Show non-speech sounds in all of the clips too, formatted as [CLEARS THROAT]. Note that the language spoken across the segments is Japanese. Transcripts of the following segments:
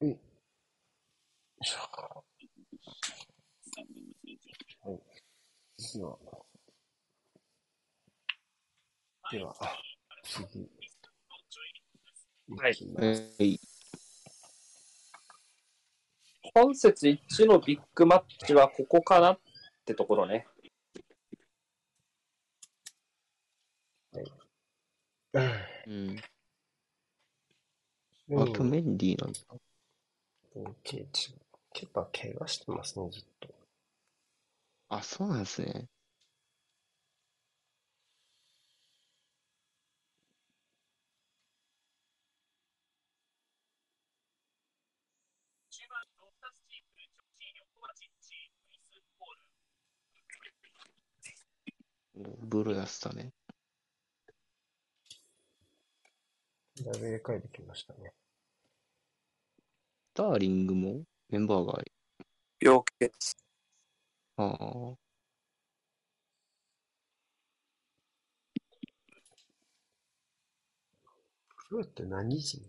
はい。はい。では、では、次。はいきますはい。本節1のビッグマッチはここかなってところね。うん。うんあとメンディーなんだ。うんケイチケパ怪我してますね、ずっと。あ、そうなんですね。おブルーやってたね。だいぶ入れ替えてきましたね。スターリングもメンバーが、病欠。ああ、プロって何人？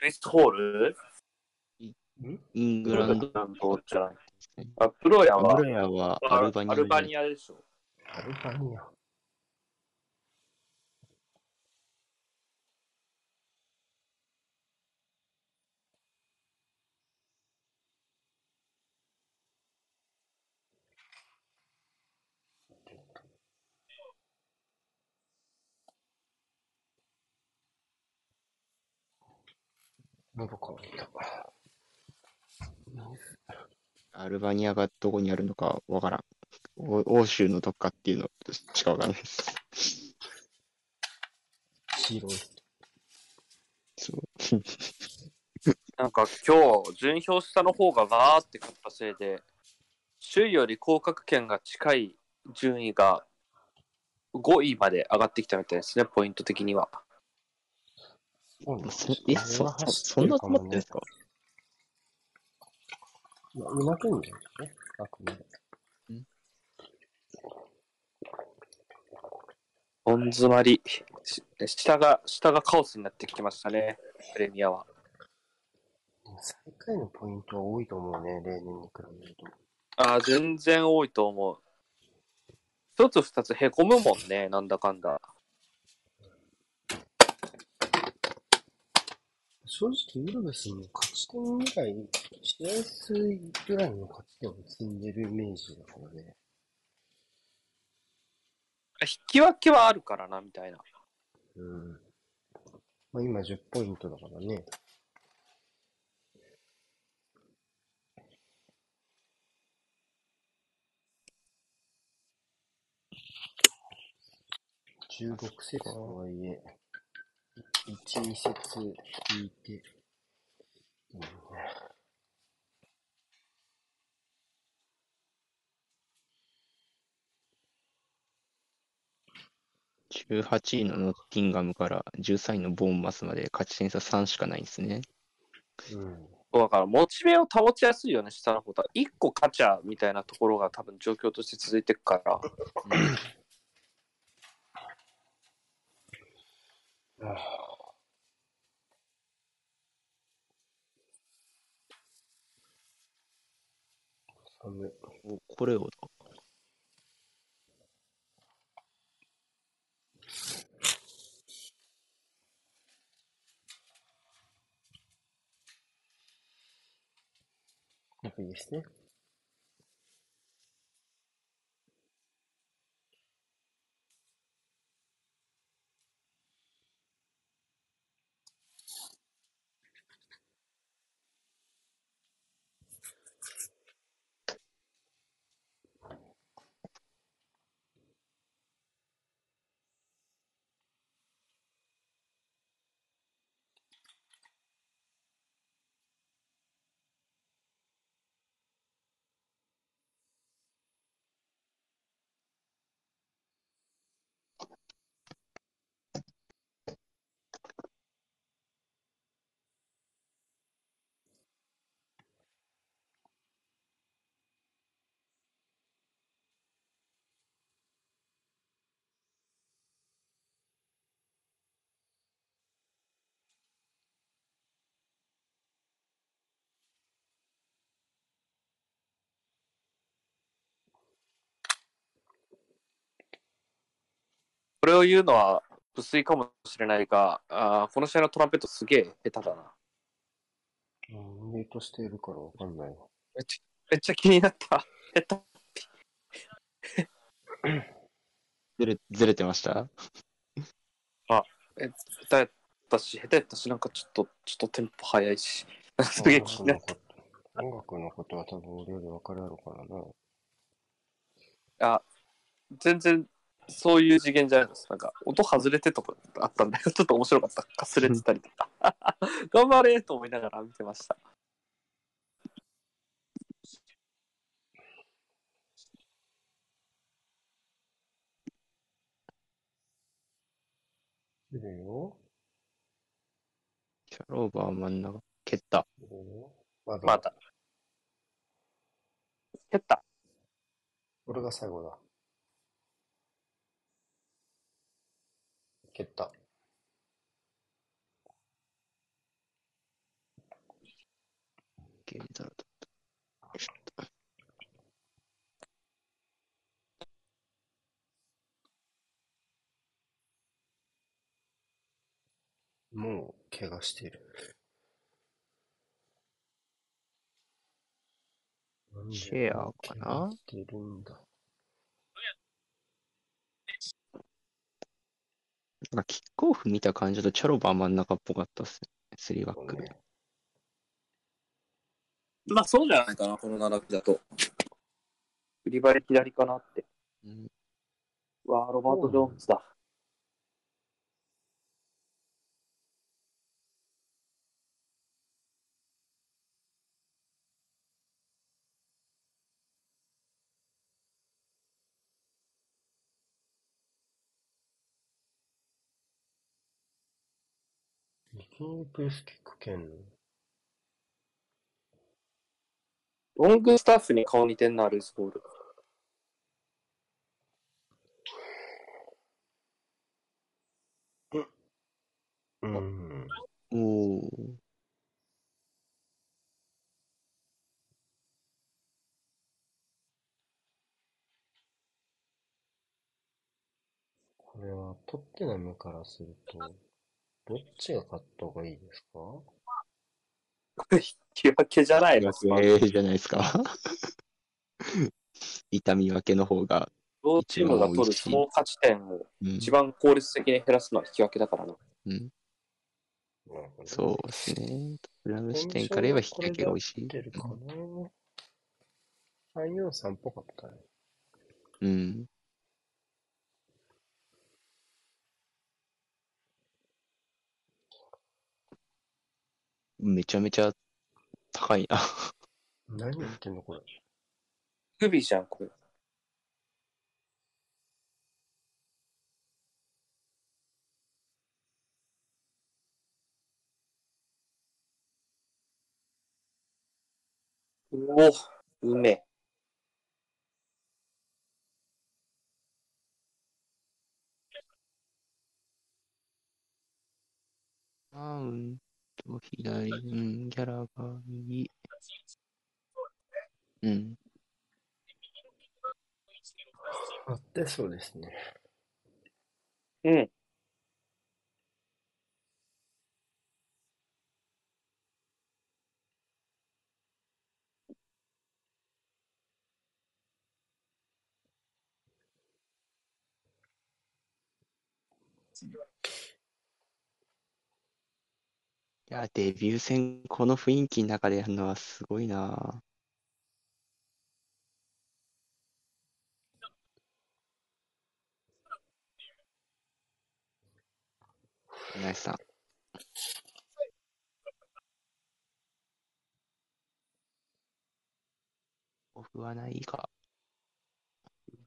クリス・ホール？んイングランド。あ、プロヤはアブラヤはアルバニアアルバニアでしょ。アルバニア。喉乾いた。アルバニアがどこにあるのかわからん。お欧州のどっかっていうのしかわからないです。広い。そう。[LAUGHS] なんか今日、順位表下の方がガーって勝ったせいで、首位より降格圏が近い順位が5位まで上がってきたみたいですね、ポイント的には。そうなんそえ、そ、そ、そんな詰まってんですか？まあ、うまくいんじゃないですかね。あくまで。本詰まり。し下が、下がカオスになってきてましたね、プレミアは。最下位のポイントは多いと思うね、例年に比べると。ああ、全然多いと思う。一つ二つへこむもんね、なんだかんだ。正直、ウルブスも勝ち点ぐらい、試合数ぐらいの勝ち点を積んでるイメージだからね。引き分けはあるからな、みたいな。うん。まあ今10ポイントだからね。16節とはいえ、1、2節引いて、うんね18位のノッティンガムから13位のボーンマスまで勝ち点差3しかないんですね。うん。だから、モチベを保ちやすいよね、下の方は。1個勝ちゃみたいなところが多分状況として続いていくから。寒い。おこれをいいですね。これを言うのは不粋かもしれないが、あーこの試合のトランペットすげえ下手だな。うん、ミュートしているからわかんないわ。めっちゃめっちゃ気になった。下手。ずれ、ずれてました？え下手やったし、下手やったし、なんかちょっと、ちょっとテンポ早いし。すげえ気になった。音楽のことは多分俺より分かるやろからな。あ、全然そういう次元じゃないです。なんか音外れてとかあったんだけど、[LAUGHS] ちょっと面白かった。かすれてたりとか。[LAUGHS] 頑張れと思いながら見てました。いるよ。キャローバー真ん中、蹴った。まだ。まだ。蹴った。俺が最後だ。蹴った。蹴れたらと。もう、怪我してる。シェアかな？てるんだ。なんかキックオフ見た感じだとチャロバー真ん中っぽかったっすね。スリーバックで。まあそうじゃないかな、この並びだと。売り場で左かなって。うんうわあ、ロバート・ジョーンズだ。いきなりプレスキック蹴んのロングスタッフに顔似てんな、ルイス・ボール。うん。おー。これは、トッテナムからすると、どっちが勝った方がいいですか？引き分けじゃないの、ええじゃないですか。[LAUGHS] 痛み分けの方が、両チームが取る総勝ち点をうん、一番効率的に減らすのは引き分けだからな。うん、そうですね。トラム視点から言えば引き分けが美味しい。出るかな？343っぽかったね。うん。めちゃめちゃ高いな。何言ってんのこれ。グビじゃん、これ。うお、うめえ。マウント左、うん、ギャラが右。うん。あってそうですね。うん。や、デビュー戦、この雰囲気の中でやるのはすごいな。ナイスさん。オフはないか。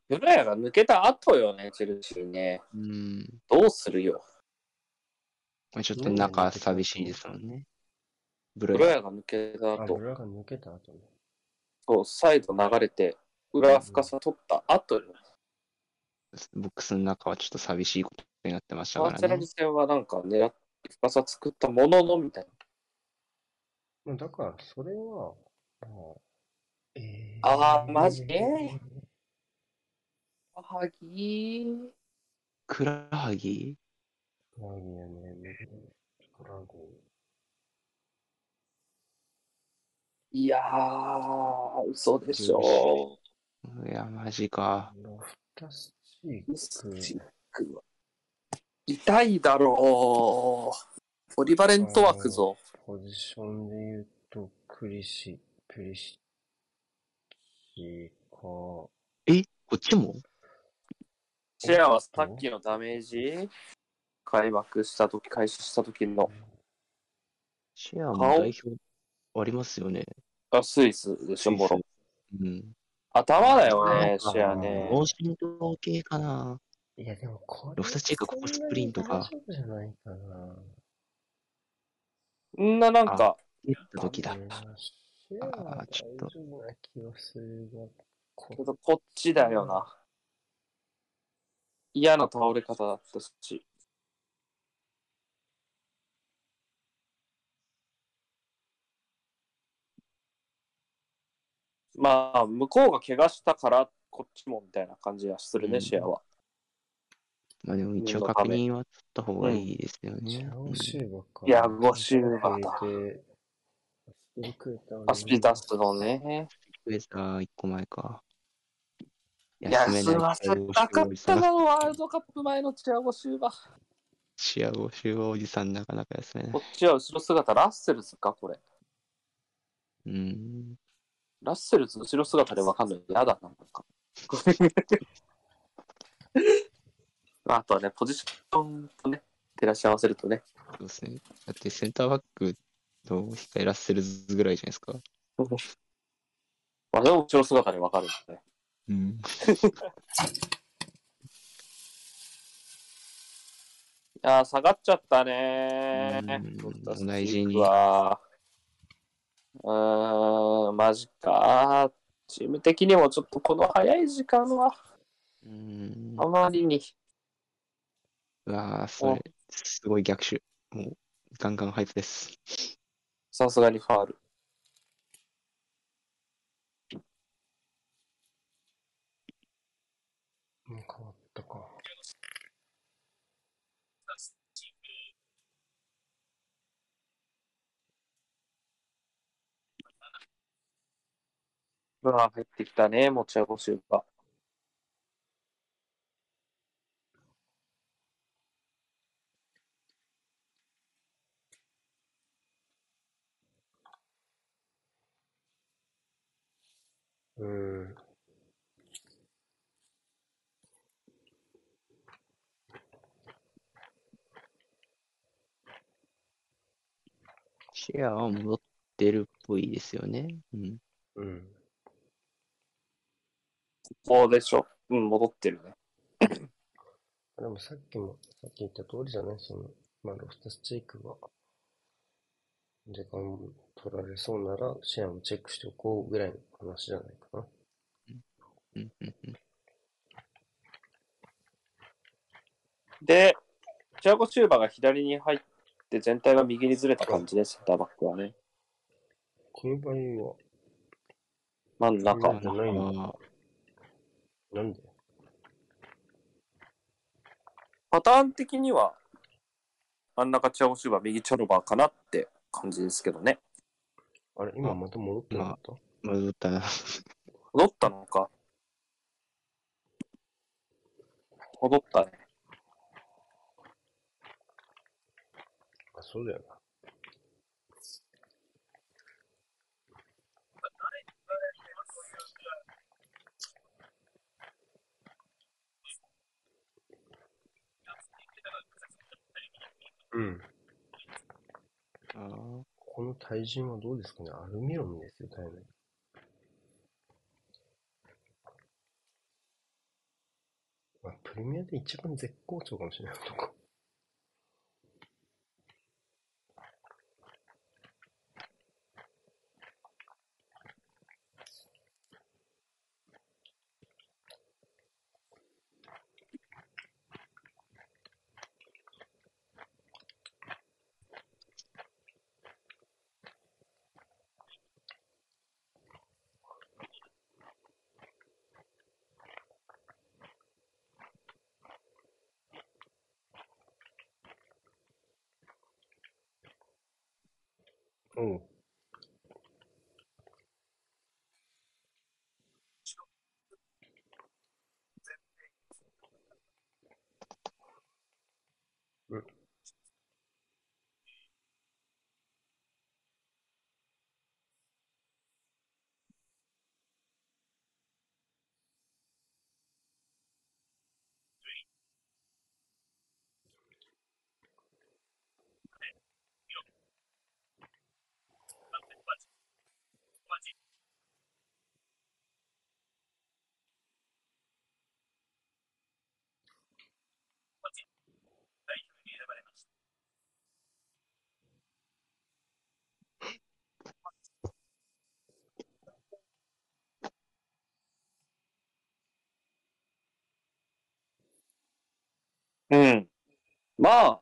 ブラヤが抜けた後よね、チェルシーね。うん。どうするよ。まあちょっと仲寂しいですもんね。ブロヤ。ヤが抜けたあ、後、裏が抜けた後ね。そう、サイド流れて、裏深さ取った後よ。ボックスの中はちょっと寂しいことになってましたからねバーチャル。戦はなんか狙って深さ作ったもののみたいな。まあだから、それは、まあ、えあーマジ？えあはぎー。クラハギクラゲやね。クラゲ。いやー、嘘でしょ。いや、マジか。ロフタス。チックは痛いだろう。ポリバレント枠ぞ。ポジションで言うと、クリシ、プリシキか。えこっちも？シェアはさっきのダメージ？開幕したとき、開始した時の、シェアも顔？代表ありますよね。あ、スイスでしょ、もろ。うん。頭だよね、シェアね。脳震盪系かないや、でもこれ、ロフタスチークここスプリントか大丈夫じゃないかな。んな、なんか、言った時だ。あーちょっとちょっとこっちだよな。嫌な倒れ方だったし。まあ、向こうが怪我したから、こっちもみたいな感じはするね、うんシェアは。まあでも一応確認は取った方がいいですよね。チャオシューバか。いやゴシューバだでアスピタアスピタスのね。ウェザー1個前か。休ませたかったな。な、ワールドカップ前のチアゴシューバ。シアゴシューおじさんなかなか休めないこ。っちは後ろ姿、ラッセルズか、これ。うん。ラッセルズ後ろ姿でわかんない。やだな、なんか。[LAUGHS] あとはね、ポジションとね、照らし合わせるとね。そうですね。だってセンターバックの控えラッセルズぐらいじゃないですか。まあ、でも後ろ姿でわかるんだね。うん。[LAUGHS] いやー、下がっちゃったねうんー。大事にチークはうーん、マジか。チーム的にもちょっとこの早い時間はうん。あまりに。うわあ、それ、すごい逆襲。もう、ガンガンハイプです。さすがにファール。うん変わったか。うわ、入ってきたね、持ち運しが。うん。シェアは戻ってるっぽいですよね。うん。うん。ここでしょ？うん、戻ってるね。でもさっきも、さっき言った通りじゃない？その、まあ、ロフタスチークが、時間取られそうなら、シェアもチェックしておこうぐらいの話じゃないかな。で、チアゴ・シューバが左に入って全体が右にずれた感じで、センターバックはね。この場合は、真ん中。なんで？パターン的には、真ん中チアゴ・シューバ、右チャロバーかなって感じですけどね。あれ、今また戻ってなかった、戻ったな。戻ったのか。戻ったね。あ、そうだよな。うん。あこの対人はどうですかね？アルミロンですよ、体内。まあ、プレミアで一番絶好調かもしれないとうん。まあ、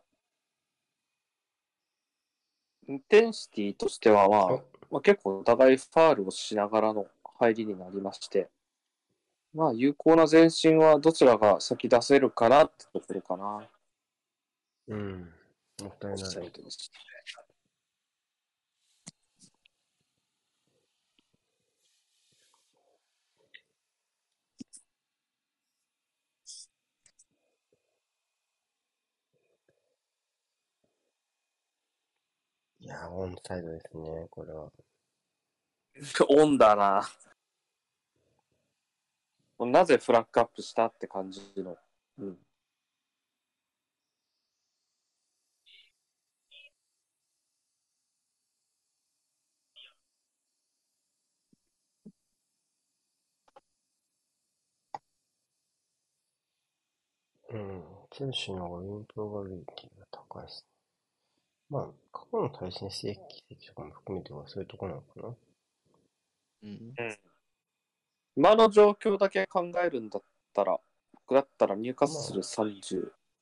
インテンシティとしては、まあ、おまあ、結構お互いファールをしながらの入りになりまして、まあ、有効な前進はどちらが先出せるかなってところかな。うん。もったいない。いやー、オンサイドですね、これは。オンだな。なぜフラッグアップしたって感じの？うん。うん。チェルシーの方がンプロバビリティが高いですね。まあ、過去の対戦成績とかも含めてはそういうとこなのかな。うん。今の状況だけ考えるんだったら、僕だったら入荷する30、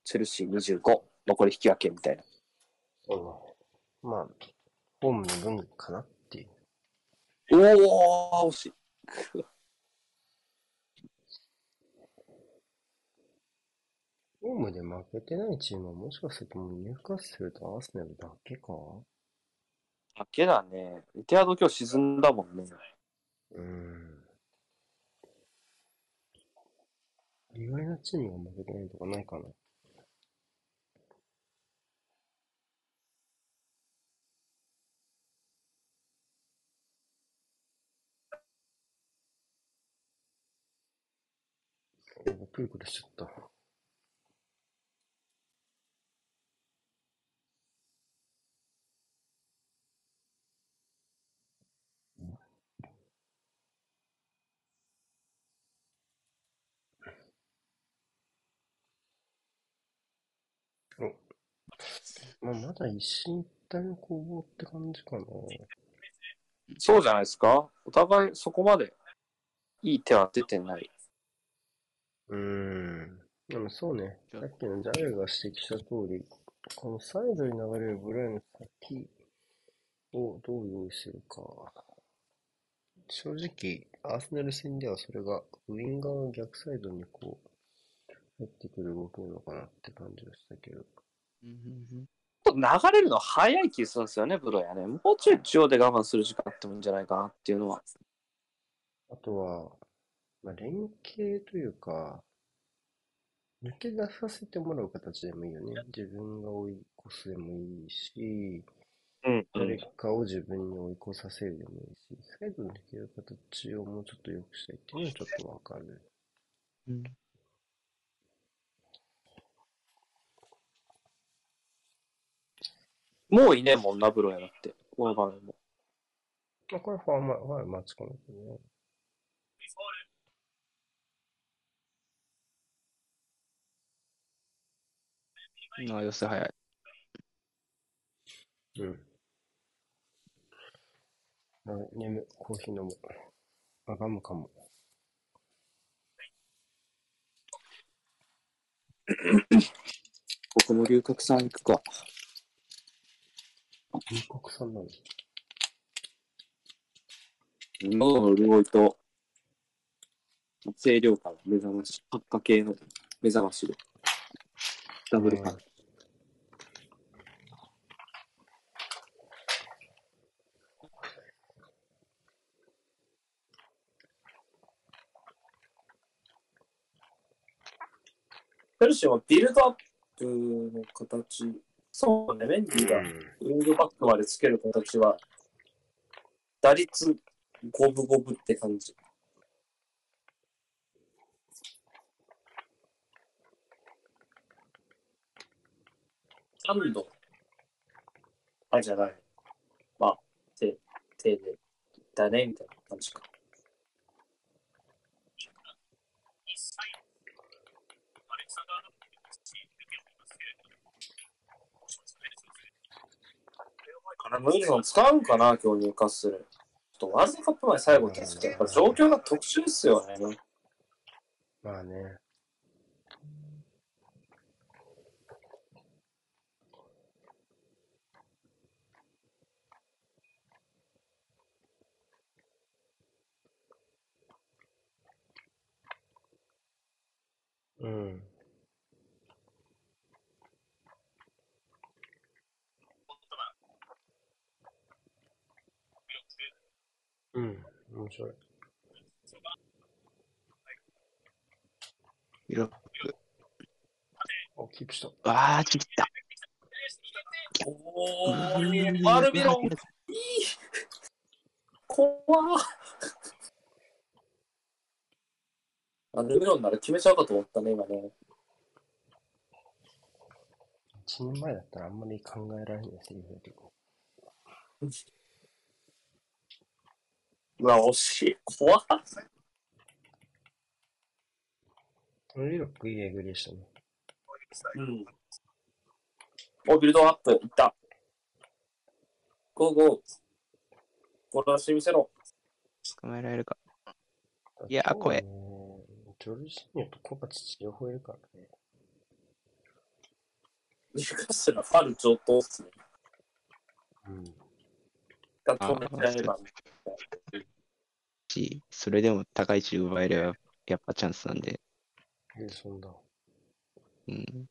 チェルシー25、残り引き分けみたいな。そうね。まあ、ホームの分かなっていう。おー、惜しい。ホームで負けてないチームはもしかするともう入荷するとアーセナルだけかだけだね。イテアド今日沈んだもんね。うーん。意外なチームが負けてないとかないかな。おくるくるしちゃった。まあ、まだ一進一退の攻防って感じかな。そうじゃないですか？お互いそこまでいい手は出てない。うーん。でもそうね。さっきのジャイルが指摘した通り、このサイドに流れるブライの先をどう用意するか。正直、アーセナル戦ではそれがウィンガーの逆サイドにこう、入ってくる動きなのかなって感じがしたけど。うんと流れるの早い気がするんですよね、ブロやね。もうちょい中央で我慢する時間あってもいいんじゃないかなっていうのは。あとは、まあ、連携というか、抜け出させてもらう形でもいいよね。自分が追い越すでもいいし、うん、誰かを自分に追い越させるでもいいし、サイド抜ける形をもうちょっと良くしたいっていうのはちょっとわかる。うん。もういねえもんな、ブロやなって。この場面も。まあ、これファーマー、ファーマーチかなけどね。ああ、寄せ早い。うん。あ眠、コーヒー飲む。あがむかも。[COUGHS] 僕も龍角散行くか。英国産なの喉の潤いと、清涼感、目覚まし、発火系の目覚ましで、ダブルパン。ペルシーはビルドアップの形。そうね、メンディがウィングバックまでつける形は、打率五分五分って感じ。3度？あれじゃない。まあ、手、手で、だね、みたいな感じか。カラムウィルソン使うんかな、今日入荷する。ちょっとワールドカップ前最後聞くと、やっぱ状況が特殊ですよね。まあね。うん。うん、面白い。色あ、キープした。ああ、ちぎった。おうーー、アルビロン、いい怖っアルビロンなら決めちゃうかと思ったね、今ね。一年前だったらあんまり考えられないセリフだけど。[LAUGHS] うわ、惜しい。怖っリロックいいえぐりでしたね。うん。お、ビルドアップ、いった。ゴーゴー。これ出してみせろ。捕まえられるか。いや怖えねジョルジーニョとコバチチ両方いるからね。ニューカッスルはファル上等っすね。うん。が止めちゃえば。し、それでも高い位置奪えればやっぱチャンスなんで、え、そんな。うん。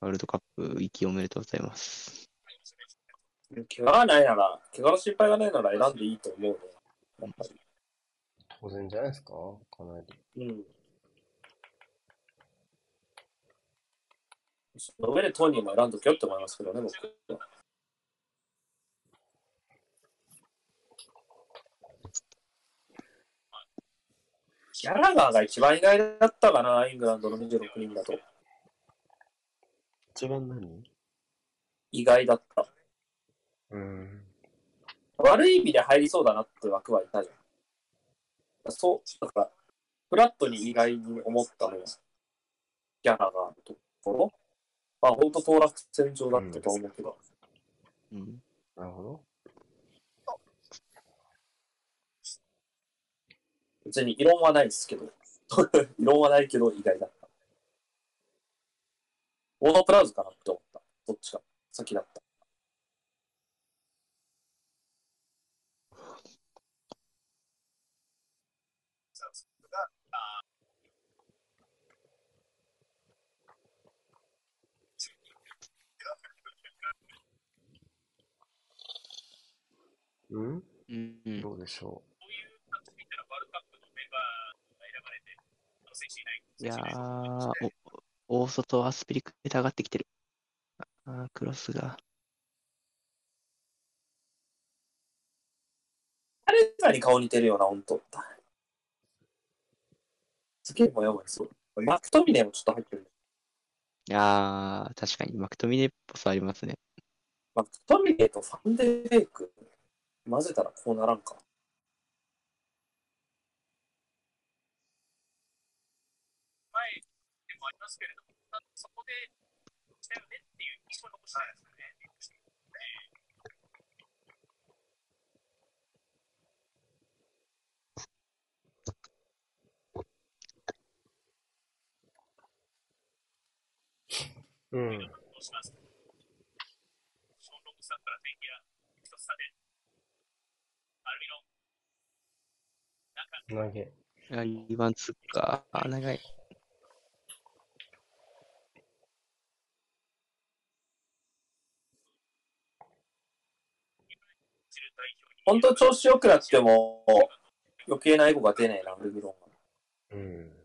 ワールドカップ行きおめでとうございます。怪我がないなら、怪我の心配がないなら選んでいいと思うね。やっぱり。当然じゃないですかかなり。うん。その上でトニーも選んどけよって思いますけどね、僕は。ギャラガーが一番意外だったかな、イングランドの26人だと。一番何？意外だった。うん。悪い意味で入りそうだなって枠はいたじゃん。そう、だから、フラットに意外に思ったのは、ギャラガーのところ。まあ、本当当落戦場だったと思うけど、うん。なるほど。別に異論はないですけど、[LAUGHS] 異論はないけど意外だった。オーノプラウズかなって思った。どっちか先だった。うん？うん。どうでしょいやー、お、大外アスピリクエタ上がってきてる。あー、クロスが。誰かに顔似てるような、本当。すげえもやもやする。マクトミネもちょっと入ってる。いやー、確かにマクトミネっぽさありますね。マクトミネとファンデベイク混ぜたらこうならんか。う。うん。投げ。いや、リバンツか。あー、長い。本当調子良くなっても余計なエゴが出ないな、ルビロンは。うん。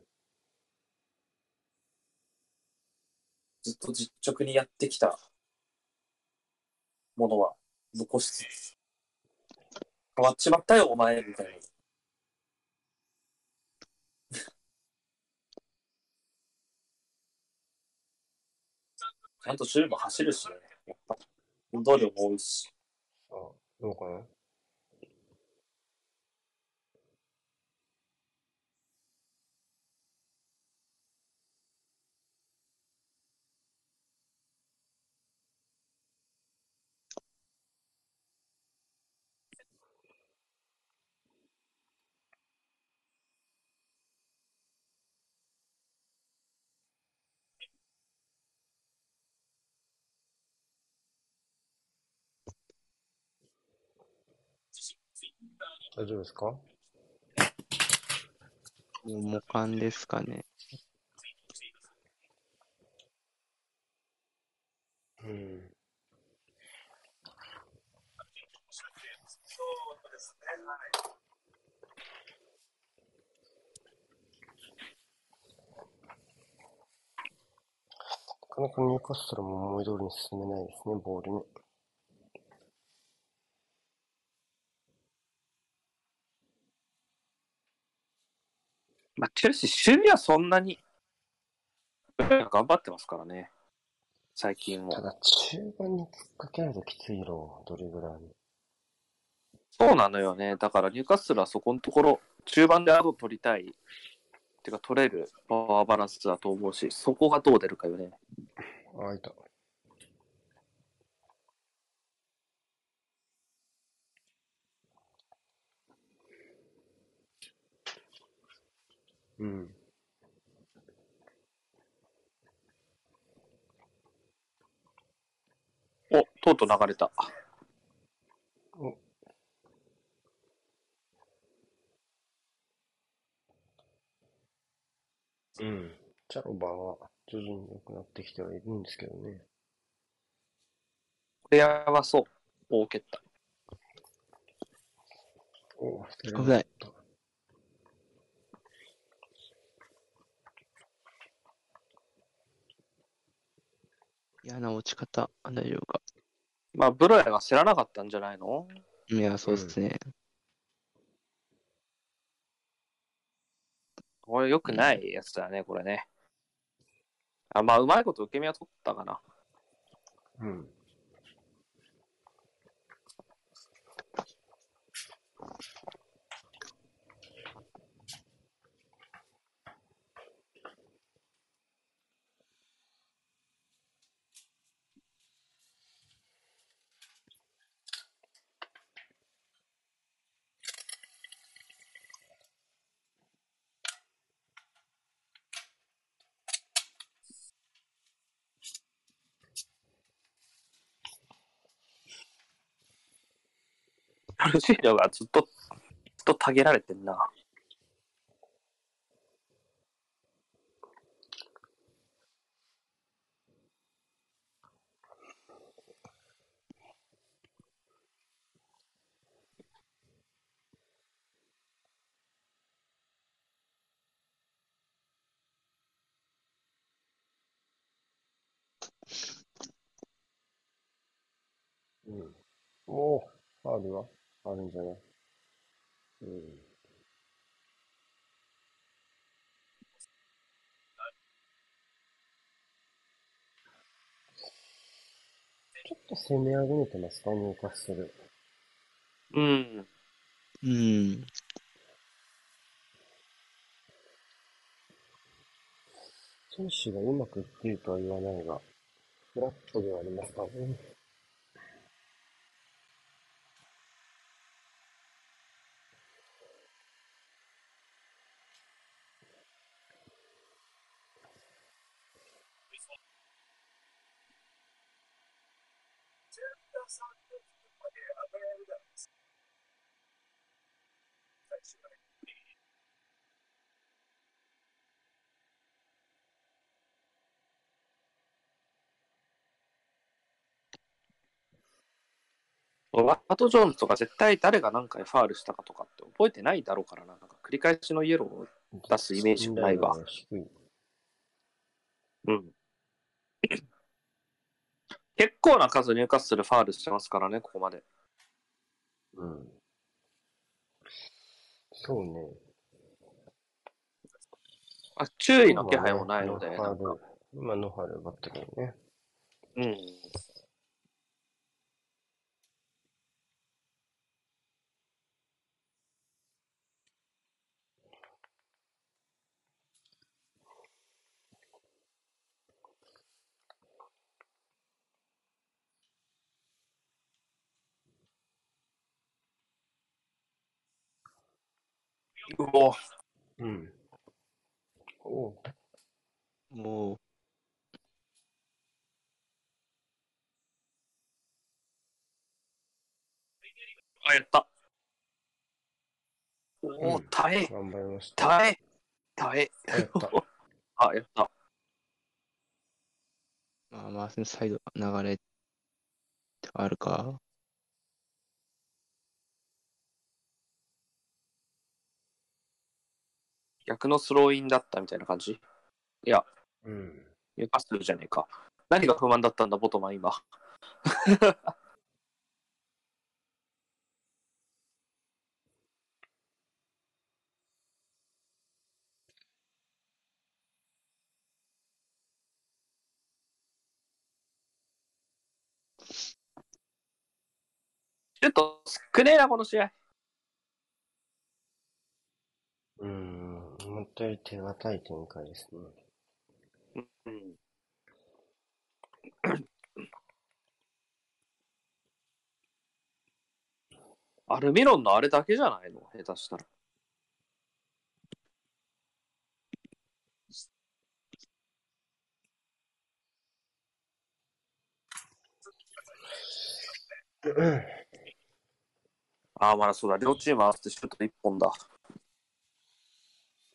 ずっと実直にやってきたものは残しつつ、変わっちまったよ、お前、みたいな。[LAUGHS] ちゃんと週も走るしね、やっぱ。運動量も多いし。あ、どうかな大丈夫ですか？もう模範ですかね。うん。なかなかニューカッスルも思い通りに進めないですね、ボールに。まあ、チェルシー、守備はそんなに頑張ってますからね。最近も。ただ、中盤に突っかけられるときついよ、ドリブラーに。そうなのよね。だから、ニューカッスルはそこのところ、中盤でアド取りたい。ってか、取れるパワーバランスだと思うし、そこがどう出るかよね。あ、いた。うん。お、とうとう流れた。うん。チャロバーは徐々に良くなってきてはいるんですけどね。プレイヤーはそう。大蹴った。お危ない。嫌な落ち方。あ大丈夫か。まあ、ブロヤが知らなかったんじゃないの？いや、そうっすね。これ良くないやつだね、これね。あまあ、うまいこと受け身は取ったかな。うん。ルシーニョがずっと、ずっとたげられてんな。うん。おお、ファールはあるんじゃない？うん。ちょっと攻め始めてますか、ニューカッスル。うん。うん。選手がうまくいっているとは言わないが、フラットではありますか？ね。ト・ジョーンズとか絶対誰が何回ファールしたかとかって覚えてないだろうからな。なんか繰り返しのイエローを出すイメージもないわ。うん。結構な数入荷するファールしてますからね、ここまで。うん。そうね。あ注意の気配もないので、今なんかの春、今の春ばったけどね。うん。おうん。おうもあ、やった。おお、うん耐え、頑張りました。耐え、耐え。やった。あ、やった。[LAUGHS] う、まあまあ、そのサイド流れってあるか。逆のスローインだったみたいな感じ？いや、うん。ニューカッスルじゃねえか。何が不満だったんだ、ボトマン今。[LAUGHS] ちょっと少ねえな、この試合。うん。思ったより手堅い展開ですね。うん。アルミロンのあれだけじゃないの？下手したら。[LAUGHS] ああ、まだそうだ。両チーム合わせてシュート1本だ。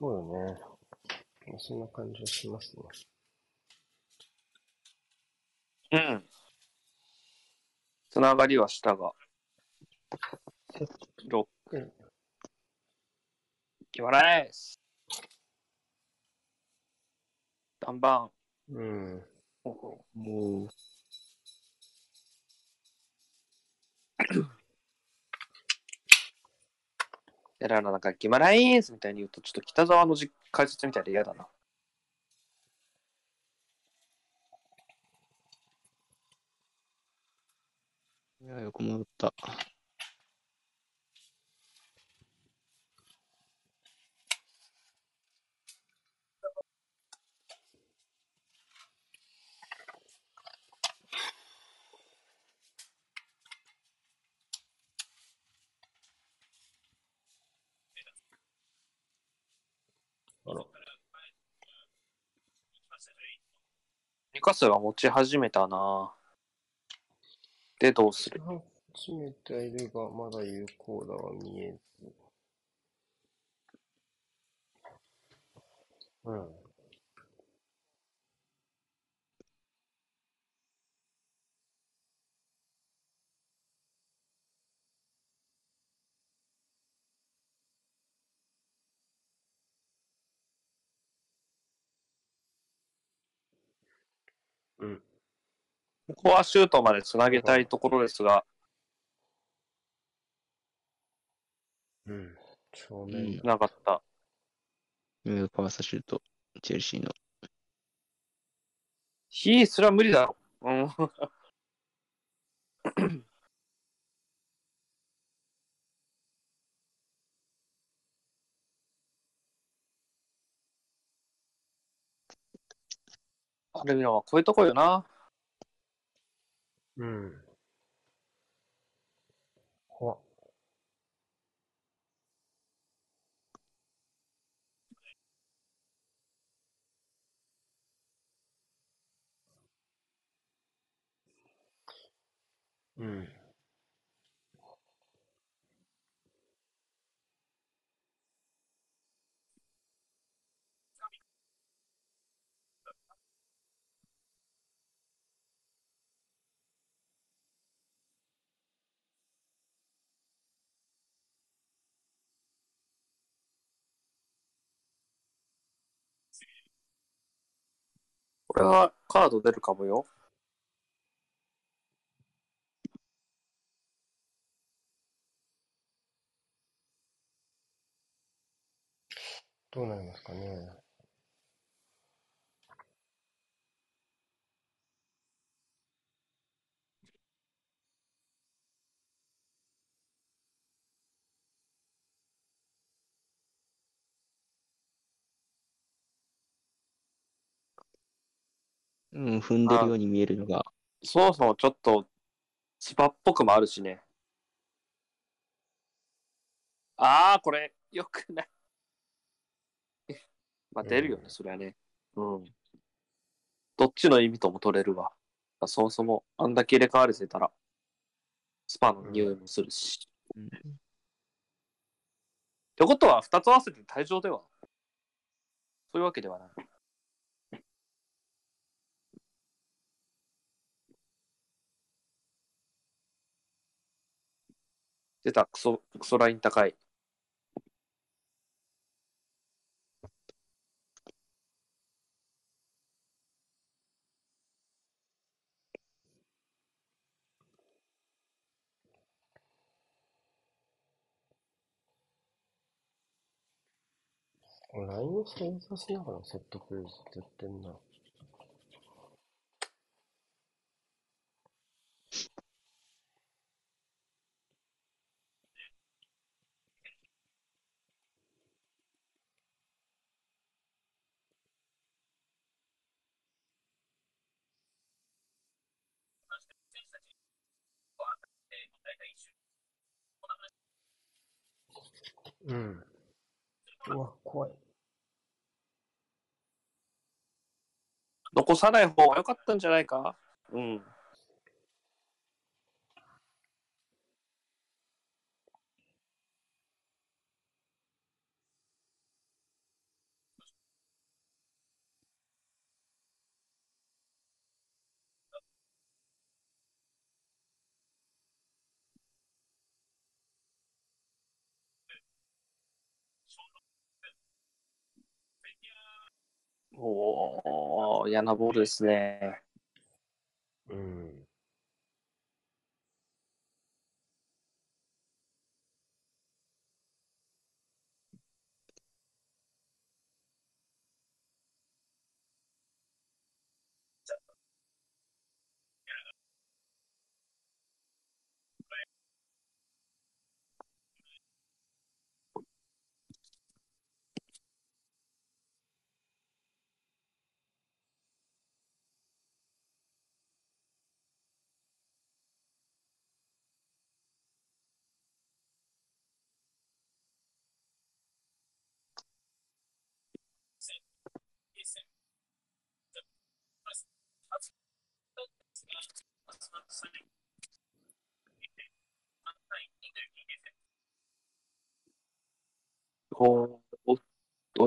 そうだね。まあそんな感じはしますね。うん。つながりはしたが。ロック。決まらないです。ダンバうん。ン。もう、やらなんか決まらないですみたいに言うと、ちょっと北沢の実解説みたいで嫌だな。いや、よく戻った。あら。ニカスが持ち始めたなで、どうする？始めているが、まだ有効だは見えず。うん。うん。ここはシュートまでつなげたいところですが、うん。正うん面だ。なかった。ニューパワーサシュート、チェルシーの。ヒーすら無理だろ。うん。アルミノンはこういうとこよな。うん。怖っ。うん。れはカード出るかもよ。どうなりますかね。うん、踏んでるように見えるのが、そもそもちょっと、千葉っぽくもあるしね。ああ、これ、よくない。[LAUGHS] まあ、出るよね、うんそれはね。うん。どっちの意味とも取れるわ。そもそも、あんだけ入れ替わりせたら、スパの匂いもするし。うんってことは、二つ合わせて退場ではそういうわけではない。出た、クソ、クソライン高い。ラインを正座しながらセットプレーズってやってんな。うん。うわ、怖い。残さない方が良かったんじゃないか？うん。おお、嫌なボールですね。うん。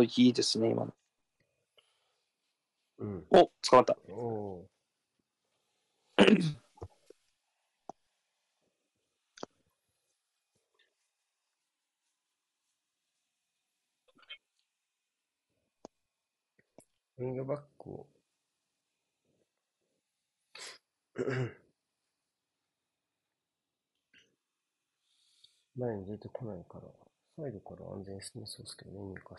いいですね、今の。うん。お、捕まった。おおウィングバックを [CLEARS THROAT] 前に出てこないから、サイドから安全に進めそうですけどね、ニューカ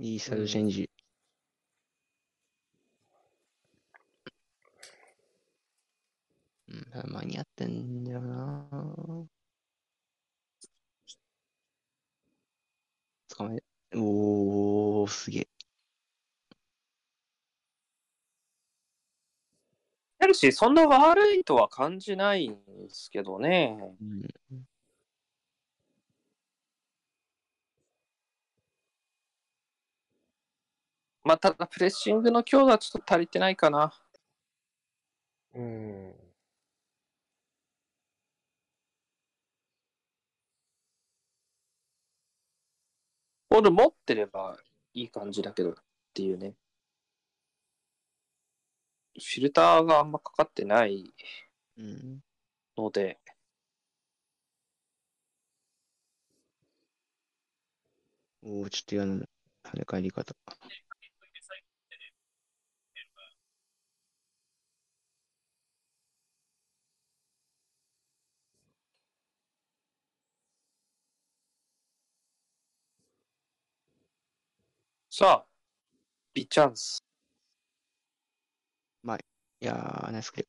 ッスル。いいサイドチェンジ。うん、間に合ってんだよな捕まえ、おー、すげえ。ヘルシー、そんな悪いとは感じないんですけどね。うん、まあ、ただ、プレッシングの強度はちょっと足りてないかな。うん。ボール持ってればいい感じだけどっていうね。フィルターがあんまかかってないうん。ので、おおちょっと嫌な跳ね返り方。さあ、ビチャンス。いやー、ナイスクリ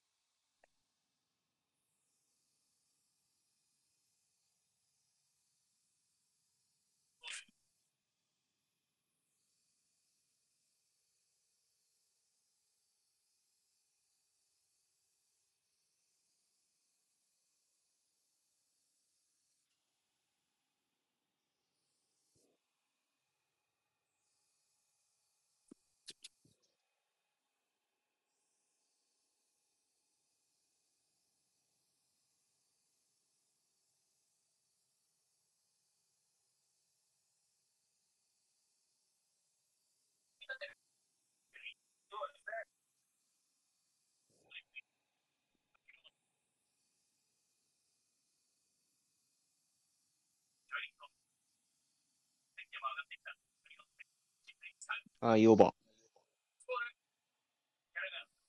いオーバー。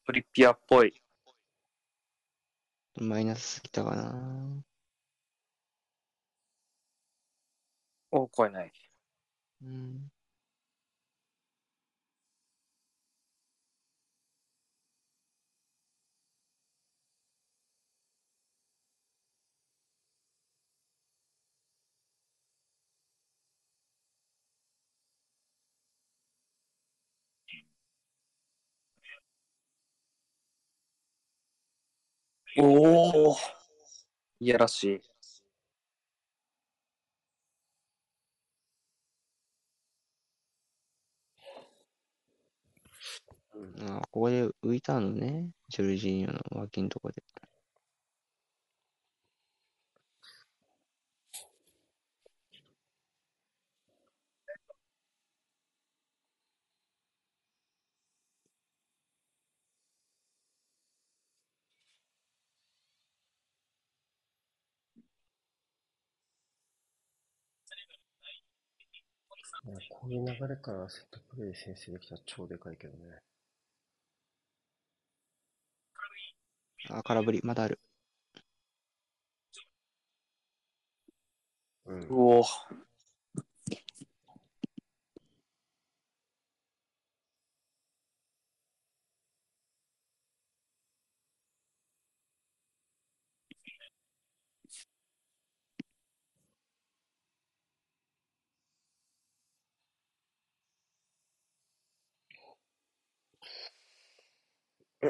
トリッピアっぽい。マイナスすぎたかな。お、超えない。うん。おお。いやらしい。あーここで浮いたのね。ジョルジーニョの脇のとこで。いやこういう流れからセットプレーで先制できたら超でかいけどね。あー、空振り、まだある。うん。おお。う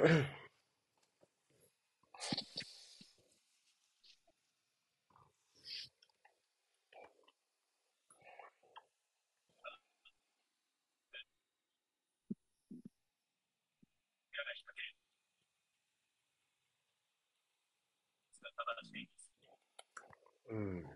ん。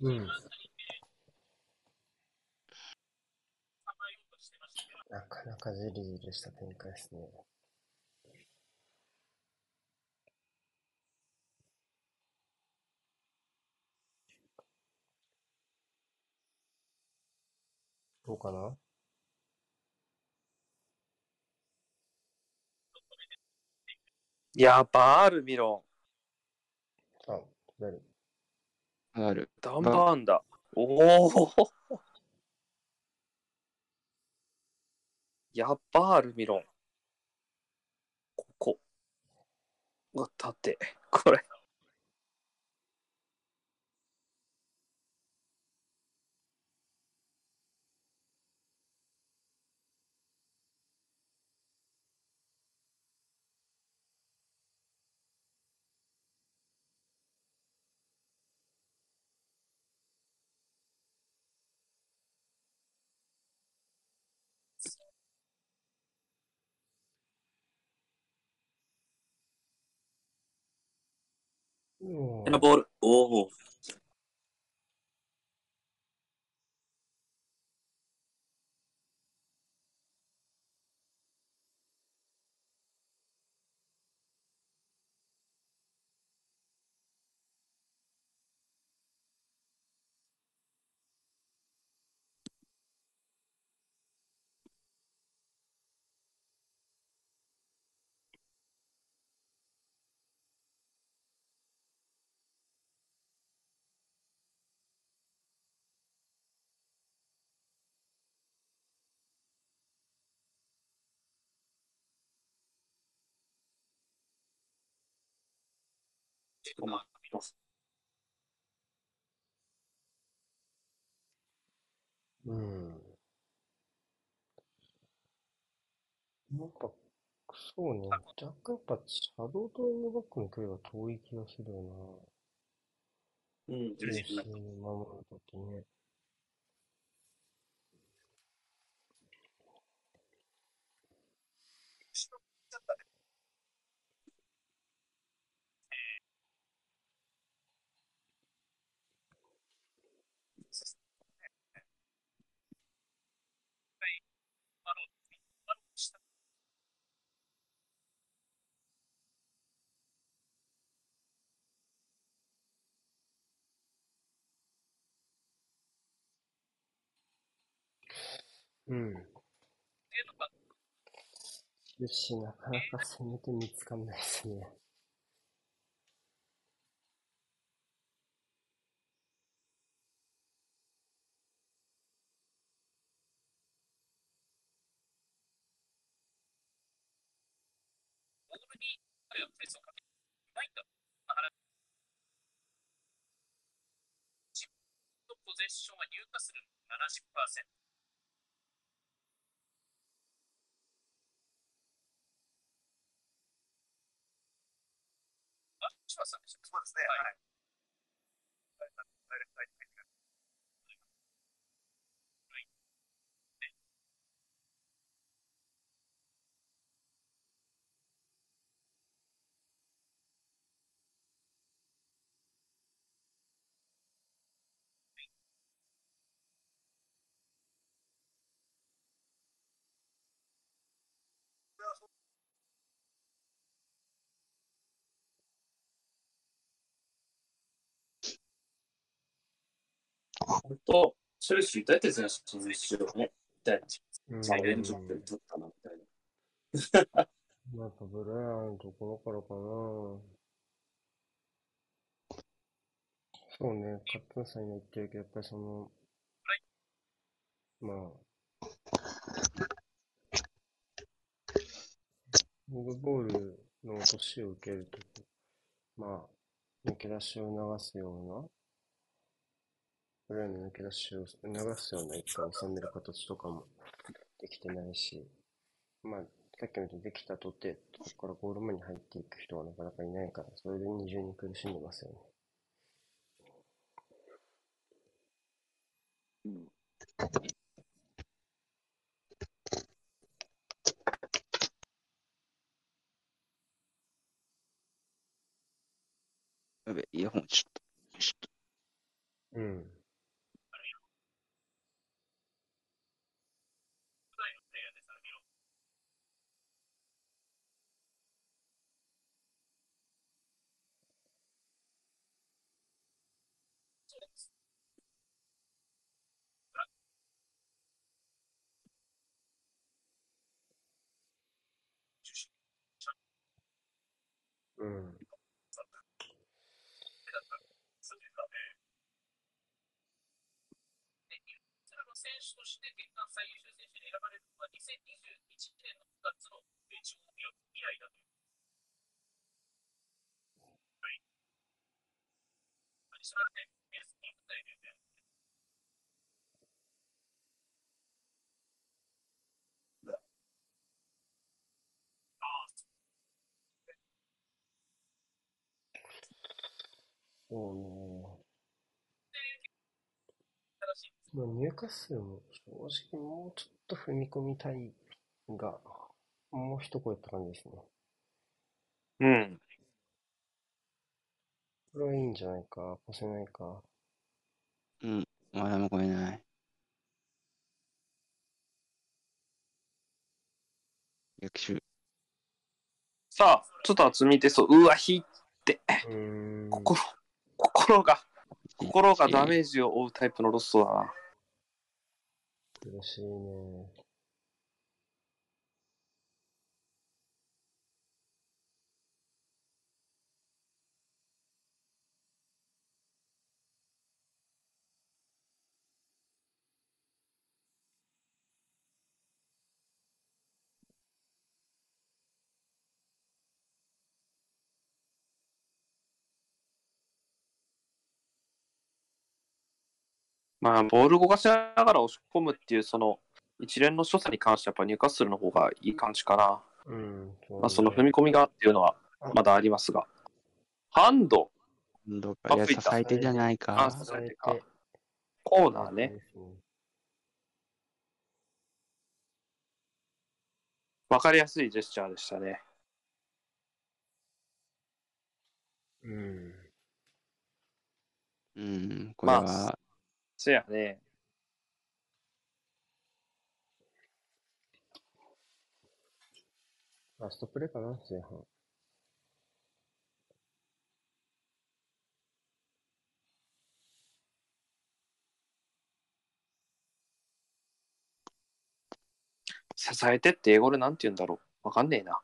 うん。なかなかじりじりした展開ですね。どうかな？いや、バールミロあ、出る。ある。ダンバーンだ。おお。やっぱアルミロン。ここ。が縦。これ。うん変なボール。おお。うん。なんか、そうね。若干やっぱ、シャドウとエンドバックの距離が遠い気がするよな。うん、中心に守るときね。うん。しかし、なかなか攻めて見つかんないですね。ポゼッションは入荷する70%。あ、柴田さんでしたそうですね。はい。本当、チェルシーどうやって前進しようね。みたいうん。な。連続で取ったな、みたいな。まあブライアのところからかな。そうね、カップンさんに言ってるけど、やっぱりその、まあ、ロングボールの落としを受けると、まあ、抜け出しを流すような、ブライアンの抜け出しを流すような一回収める形とかもできてないし、まあ、さっきのとできたとて、そこからゴール前に入っていく人はなかなかいないから、それで二重に苦しんでますよね。やべ、イヤホンちょっと、ちょっとうん。うん。選手として月間最優秀選手に選ばれるのは2021年の9月の中国以来だという。はい。アディショナルで PS に答えてそうね。まあ、入荷数も正直もうちょっと踏み込みたいが、もう一声って感じですね。うん。これはいいんじゃないか、越せないか。うん。まだも超えない。逆襲。さあ、ちょっと厚みてそう。うわ、ひって。うーん。心、心が、心がダメージを負うタイプのロストだな。苦しいね。まあ、ボール動かしながら押し込むっていう、その、一連の所作に関しては、やっぱニューカッスルの方がいい感じかな。うん。まあ、その踏み込みがっていうのは、まだありますが。ハンド、どっか、いや、支えてじゃないかあ。支えてかコーナーね。わかりやすいジェスチャーでしたね。うん。うん、これまは、せやね。ラストプレーかな、前半。支えてって英語でなんて言うんだろう。わかんねえな。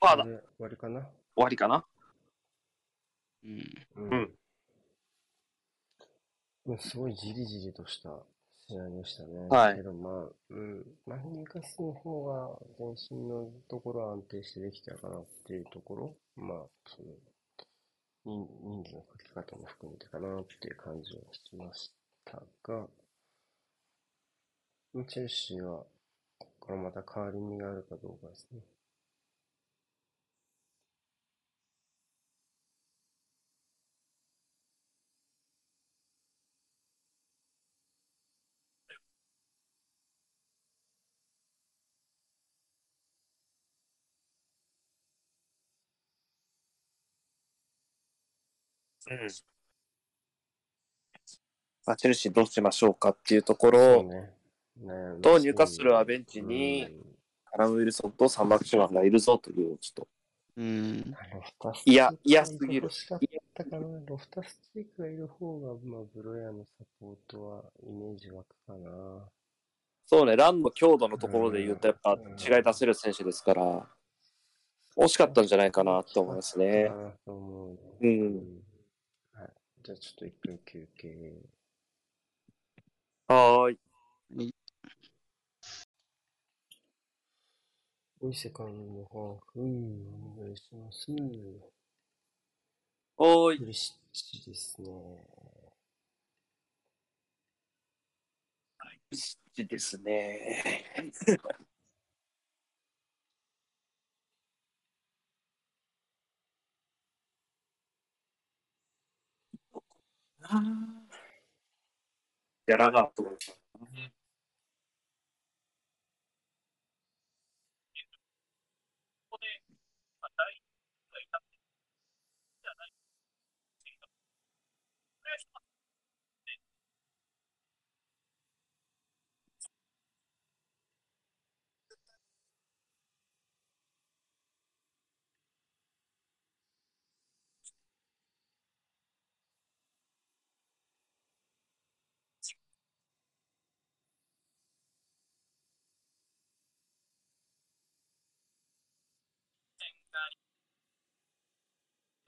あだ、終わりかな？わりかな？うん、うんうんまあ、すごいじりじりとした試合でしたね。はいけどまあ、うん。まあ、ニューカッスルの方が前身のところは安定してできたかなっていうところ。まあ、その、人人数の書き方も含めてかなっていう感じはしましたが、チェルシーは、ここからまた変わり身があるかどうかですね。うん。まあ、チェルシーどうしましょうかっていうとこそろうね。悩みと、ニューカッスルはベンチにうんカラム・ウィルソンとサンバクシュマンがいるぞという、ちょっと。うん、ロフタスいや嫌すぎる欲しかったかな。ロフタスチークがいる方が、まあ、ブロヤのサポートはイメージ湧くかな。そうね、ランの強度のところで言うと、やっぱ違い出せる選手ですから、惜しかったんじゃないかなと思いますねうね。うん。はい。じゃあちょっと一分休憩。はーい。おいセカンドハーフ、お願いします。はーい。プリシッチですね。ですね。やらがところここで、まあ、第一がいたじゃないだって、選挙、今、10月です。政務省している。あれ、こいつが分かって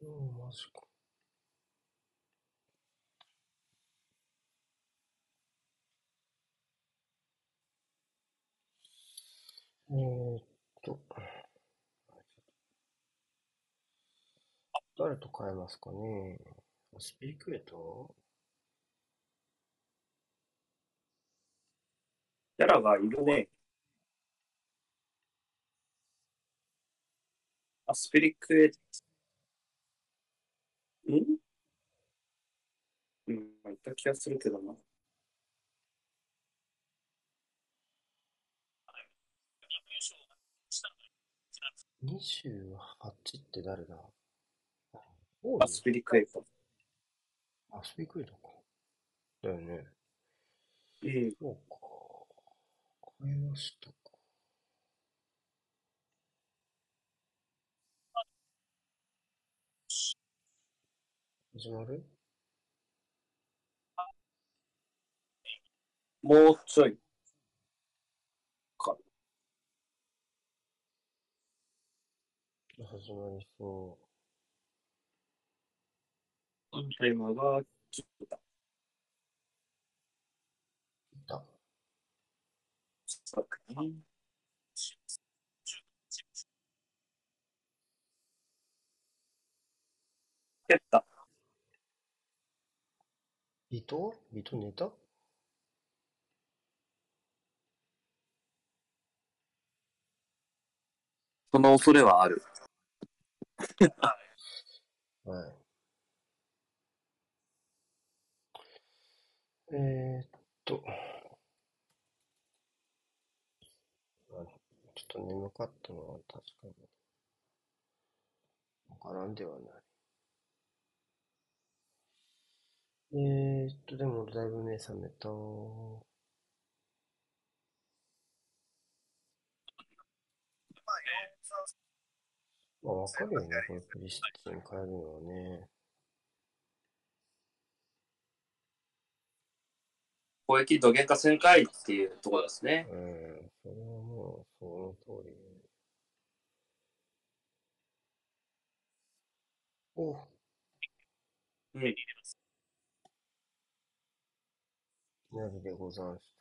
うん、マジか。えーっと。誰と変えますかね？スピリクエトキャラがいるね。あ、スピリクエ、ん？うん、まあ、いた気がするけどな。優勝したのが28って誰だ？オーあ、スピリクエイト。あ、スピリクエトか。だよね。うん。そうか。変えましたか。始まる？もうちょい。か。始まりそうタイマーが切った。う。いた。作品。蹴った。ビトビト寝たその恐れはある。はい。えー、っと。ちょっと眠かったのは確かに。わからんではない。えー、っと、でもだいぶ目覚めた。まあ、わかるよね、これプリシッチに変えるのはね。攻撃土幻化旋回っていうところですね。うん、それはもう、その通り。お、うん。なりでござんし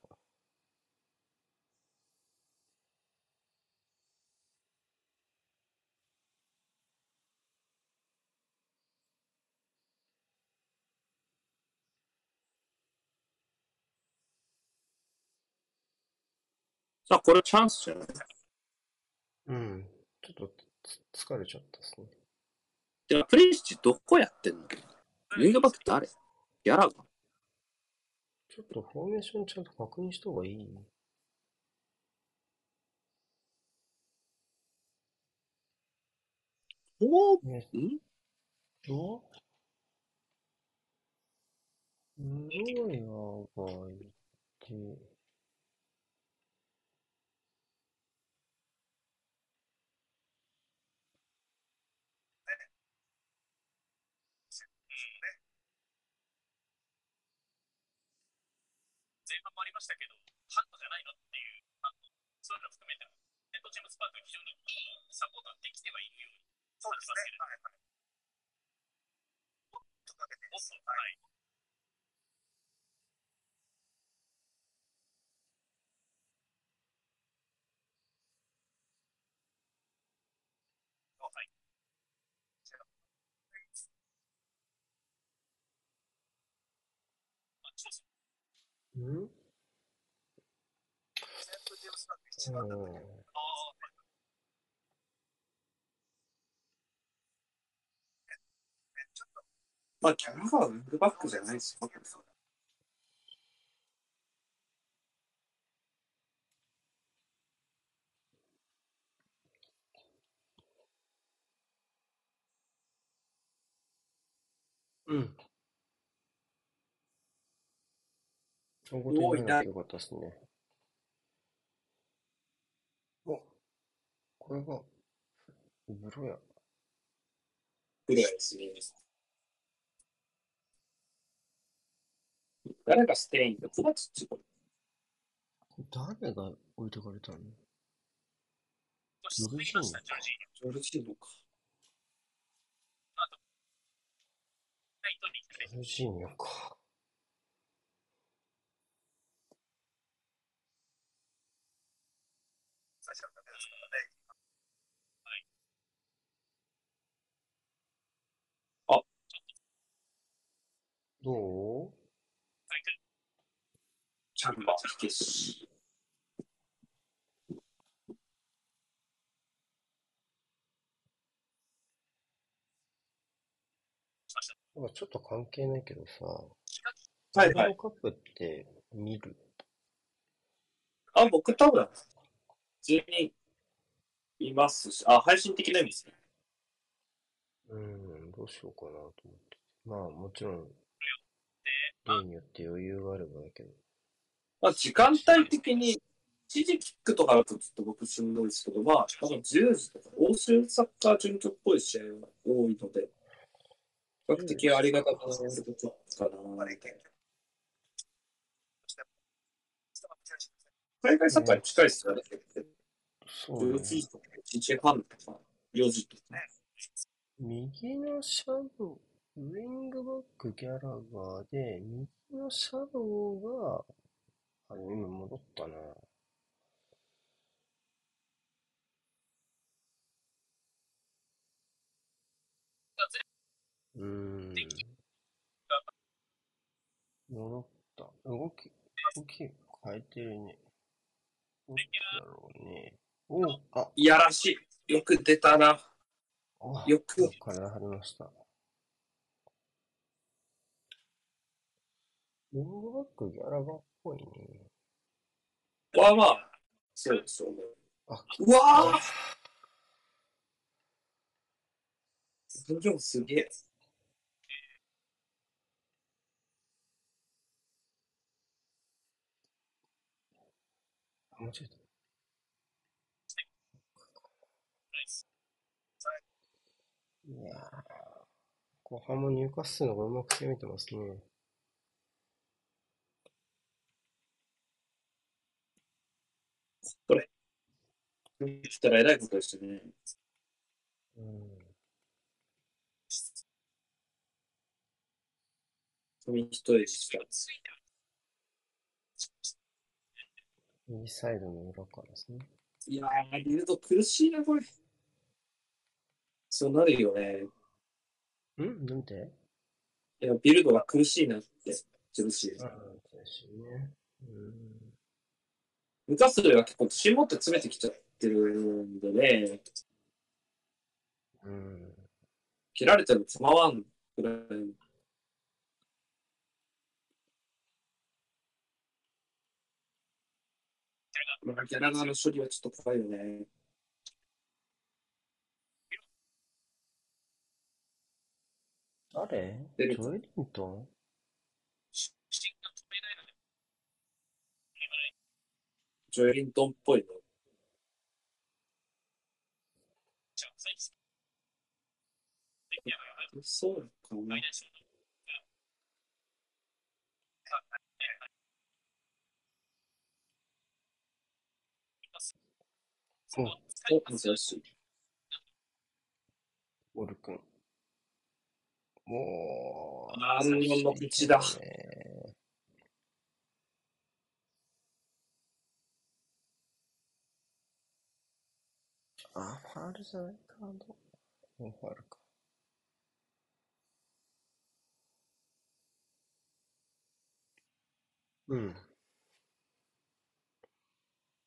あ、これチャンスじゃない？うん、ちょっとつ疲れちゃったですね。でプリシッチどこやってんの？ウィングバック誰？ギャラが。ちょっとフォーメーションちゃんと確認した方がいい？おえっんと、ロイヤーがいて、前半もありましたけど、ハンドじゃないのっていう、あのそういうの含めても、ネットチームスパークが非常にいいサポートができてはいるようにそうですね。はいはい。もっとかけて、もっと、はい。はい。うんまあ、キャラがウィングバックじゃないですよ。うん。大ごとにならなきゃよかったですね。お、これが、ブロや。ぐらいですね。誰がステインで、小松っちこれ誰が置いてかれたの？ジョージーニョ。ジョルジーノか。ライトに行ってジョルジーニョか。最初のダメですからね。どうチャンバー、火消し。ちょっと関係ないけどさ、はいはい。カップって見る？あ、僕多分、普通にいますし、あ、配信的な意味ですね。うん、どうしようかなと思って。まあもちろん、例によって余裕があればだけど。まあ、時間帯的に、一時キックとかだとちょっと僕しんどいですけど、まあ、多分10時とか、欧州サッカー準拠っぽい試合が多いので、比較的ありがたくなることかな。海外サッカーに近いですよね。そうね4。時とか1時半とか4時とか。右のシャドウ、ウィングバックギャラガーで、右のシャドウが、あの、今戻ったな。うーん。戻った。動き、動き変えてるね。どっちだろうね。おうあ、いやらしい。よく出たな。あよく体張りました。ウィングバックギャラガーっぽいね。まあまあ、そうですよね。あ、うわぁ分量すげえ。あ間違えた。いやー、後半も入荷するのがうまく攻めてますね。したらえらいことでしたね。うん。紙一重した。右サイドの裏からですね。いやー、ビルド苦しいな、これ。そうなるよね。ん？なんて？いや、ビルドが苦しいなって、ジェルシー。ああ、そうしね。うん。ムカスルが結構自信持って詰めてきちゃってるんでね、うん。切られても構わんぐらい。まあ、ギャラガーの処理はちょっと怖いよね。誰？ジョエリント？ンジョエリントンっぽいの。じゃあ、最初。いや、そうかうんお、珍しい。オル君。もう、あー日本のピッチだねあ、ファールじゃない？か、うファールか。うん。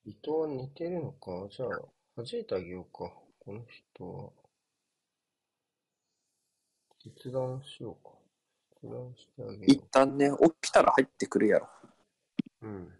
伊藤は似てるのか？じゃあ、弾いてあげようか。この人は。決断しようか。決断してあげよ一旦ね、起きたら入ってくるやろ。う。うん。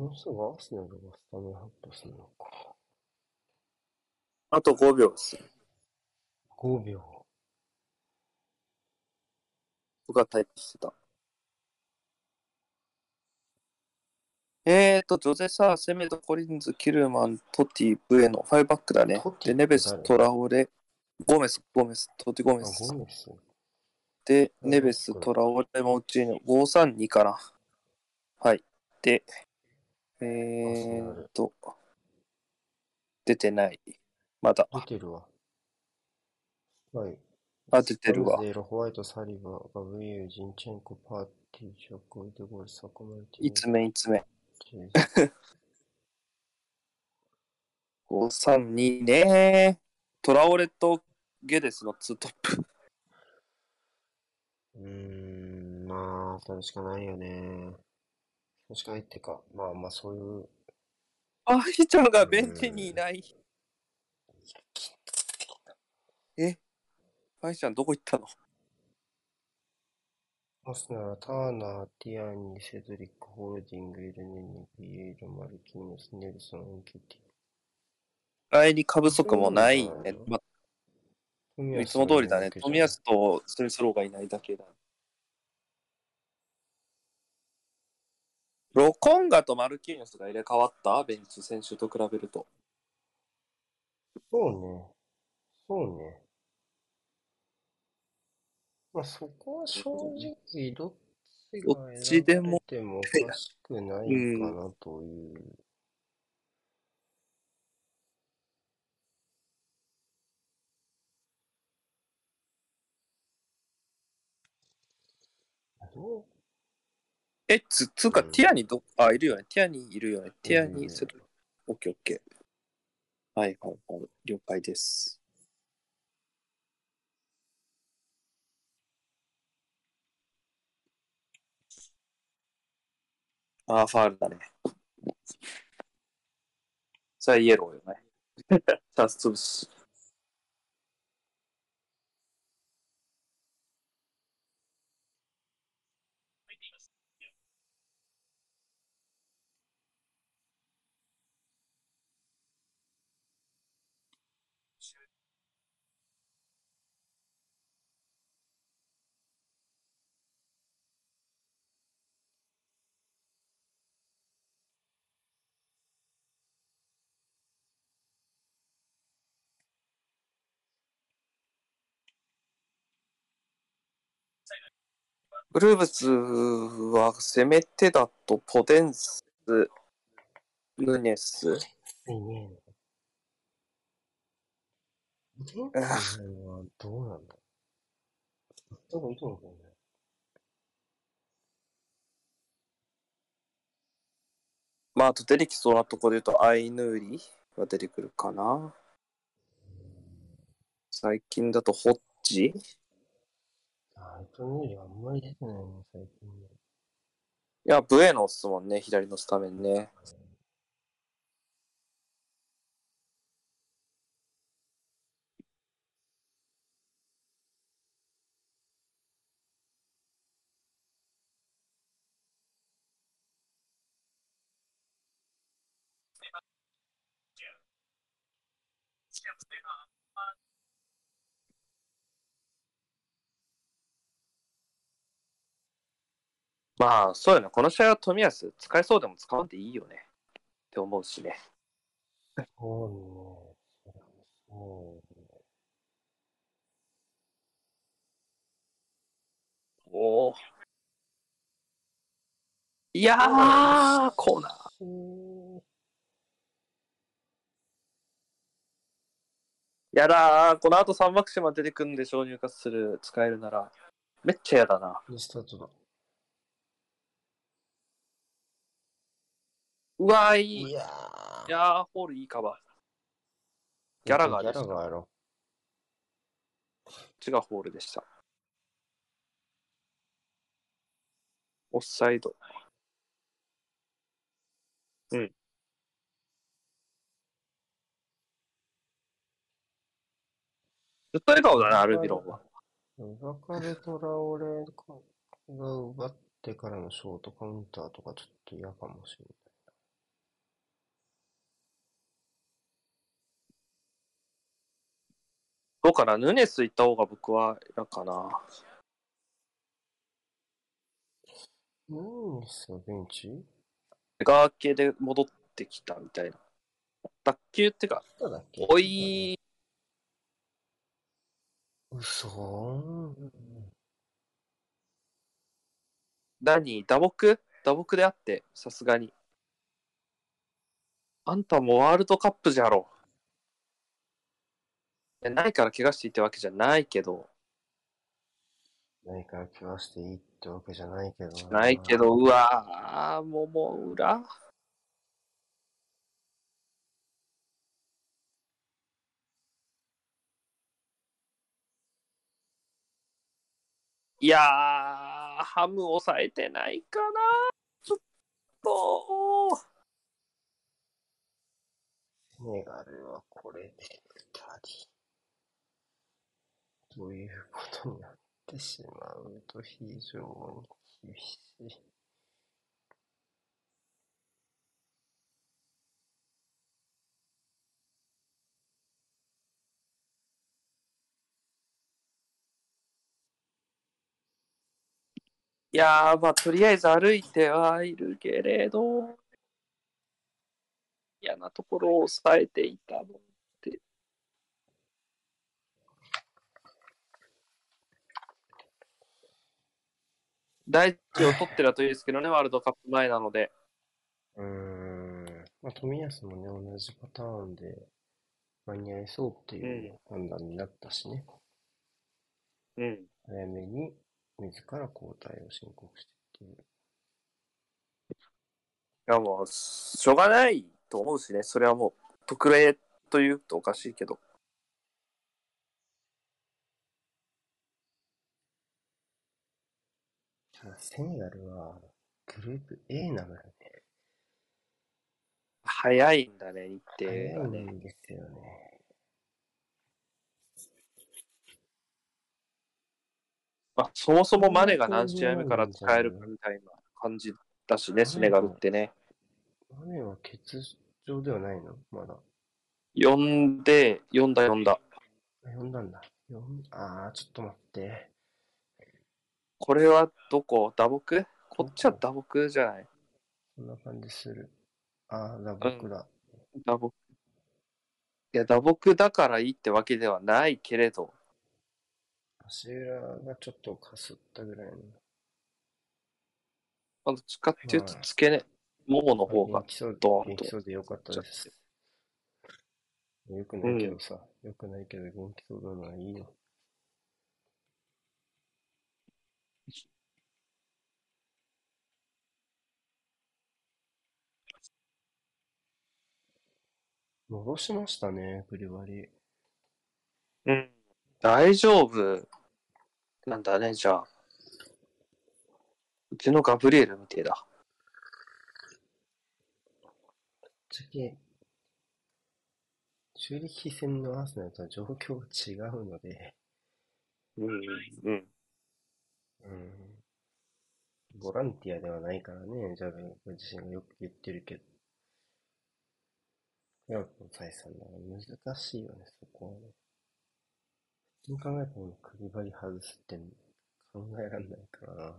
もうすぐアーセナルがスタメン発表するのか。あと5秒です。5秒。僕がタイプしてた。えーと、ジョゼサー、セメド、コリンズ、キルマン、トティ、ブエノ、ファイブバックだねで、ネベス、誰トラオレ、ゴメス、ゴメス、トティ、ゴあ、メス。ゴメス。で、ネベス、トラオレ、モッチーノ、532かな。はい。で、えーと、出てない。まだ。出てるわ。はい。あ、出てるわ。ゼロ、ホワイト、サリバー、ガブリエル、ジンチェンコ、パーティー、ショコイデゴール、サコマルティいつ目、いつ目。チェイ532ね。トラオレとゲデスのツートップ。うーん、まあ、それしかないよね。それしかないってか、まあまあ、そういう、あ、ひちゃんがベンチにいない。え？アイちゃんどこ行ったの？アスナラ、ターナー、ティアニ、セドリック、ホールディング、エルネニ、ビエイル、マルキーノス、ネルソン、ンケティ。あいに過不足もないね。ま富あ、いつも通りだね。富安とスレスローがいないだけだ。ロコンガとマルキーニョスが入れ替わった？ベンチ選手と比べると。そうね。そうね。まあ、そこは正直、どっちどがっちでも選ばれてもおかしくないかなという。どうえ、つ、つうか、うんティアニど、あ、いるよね。ティアニいるよね。ティアうんニセドリオッケーオッケー。はいはいはい。了解です。あー、ファールだね。それはイエローよね。[LAUGHS] チャンス潰し。ブルーブスは攻め手だとポテンス、ヌネス、どうなんだどこいいと思うね。まあ、あと出てきそうなところで言うと、アイヌーリが出てくるかな。最近だと、ホッチあいつのよりあんまり出てないね、最近ね。いや、ブエノっすもんね、左のスタメンね。まあ、そうよね。この試合は冨安使えそうでも使わんでいいよね。って思うしね。そうね。そうね。おお。いやー、コーナー。やだー、この後3マクシマ出てくんでしょ、入荷する、使えるなら。めっちゃやだな。スタートだ。うわー、いい。いいややー、ホールいいカバー。ギャラガーギャでした。ラガーやろ。違うホールでした。オフサイド。うん。ずっと笑顔だな、アルビロンは。バカルトラオレが奪ってからのショートカウンターとかちょっと嫌かもしれどうかな？ヌネス行った方が僕は嫌かな。うん、さ、ベンチ？ガー系で戻ってきたみたいな。卓球ってか、おい、嘘ー何打撲？打撲であって、さすがに。あんたもワールドカップじゃろ。ないから怪我していいってわけじゃないけど、何から怪我していいってわけじゃないけどな。ないけど、うわー、もも裏いやー、ハム抑えてないかなちょっと。セネガルはこれで二人。ということになってしまうと非常に厳しい。いやー、まあ、とりあえず歩いてはいるけれど、嫌なところを抑えていたのって。大事を取ってるといいですけどね、ワールドカップ前なので。うーん。まあ、富安もね、同じパターンで間に合いそうっていう判断になったしね。うん。早めに自ら交代を申告してっていう。いや、もう、しょうがないと思うしね、それはもう、特例というとおかしいけど。ただ、セネガルはグループ A なのよね。早いんだね、日程早がね。いんですよね。まあ、そもそもマネが何試合目から使えるかみたいな感じだしね、セネガルってね。マネは欠場ではないの？まだ。呼んで、呼んだ呼んだ。呼んだんだ。呼んあー、ちょっと待って。これはどこ？打撲こっちは打撲じゃない？そんな感じする。あー、だ、僕だ。打撲。いや、打撲だからいいってわけではないけれど、足裏がちょっとかすったぐらいの。まあどっちかっていうとはい、付け根、ももの方がドーンと。元気そうでよかったです。よくないけどさ、よくないけど元気そうなのはいいよ。戻しましたね、クリバリ。うん。大丈夫なんだね、じゃあ。うちのガブリエルみてえだ。ぶっちゃけ、中力戦のアーセナルとは状況が違うので、うん、うん。うん、ボランティアではないからね、ジャブご自身がよく言ってるけど。クラブの財産だから難しいよね、そこはね。普通に考えても首張り外すって考えられないからな。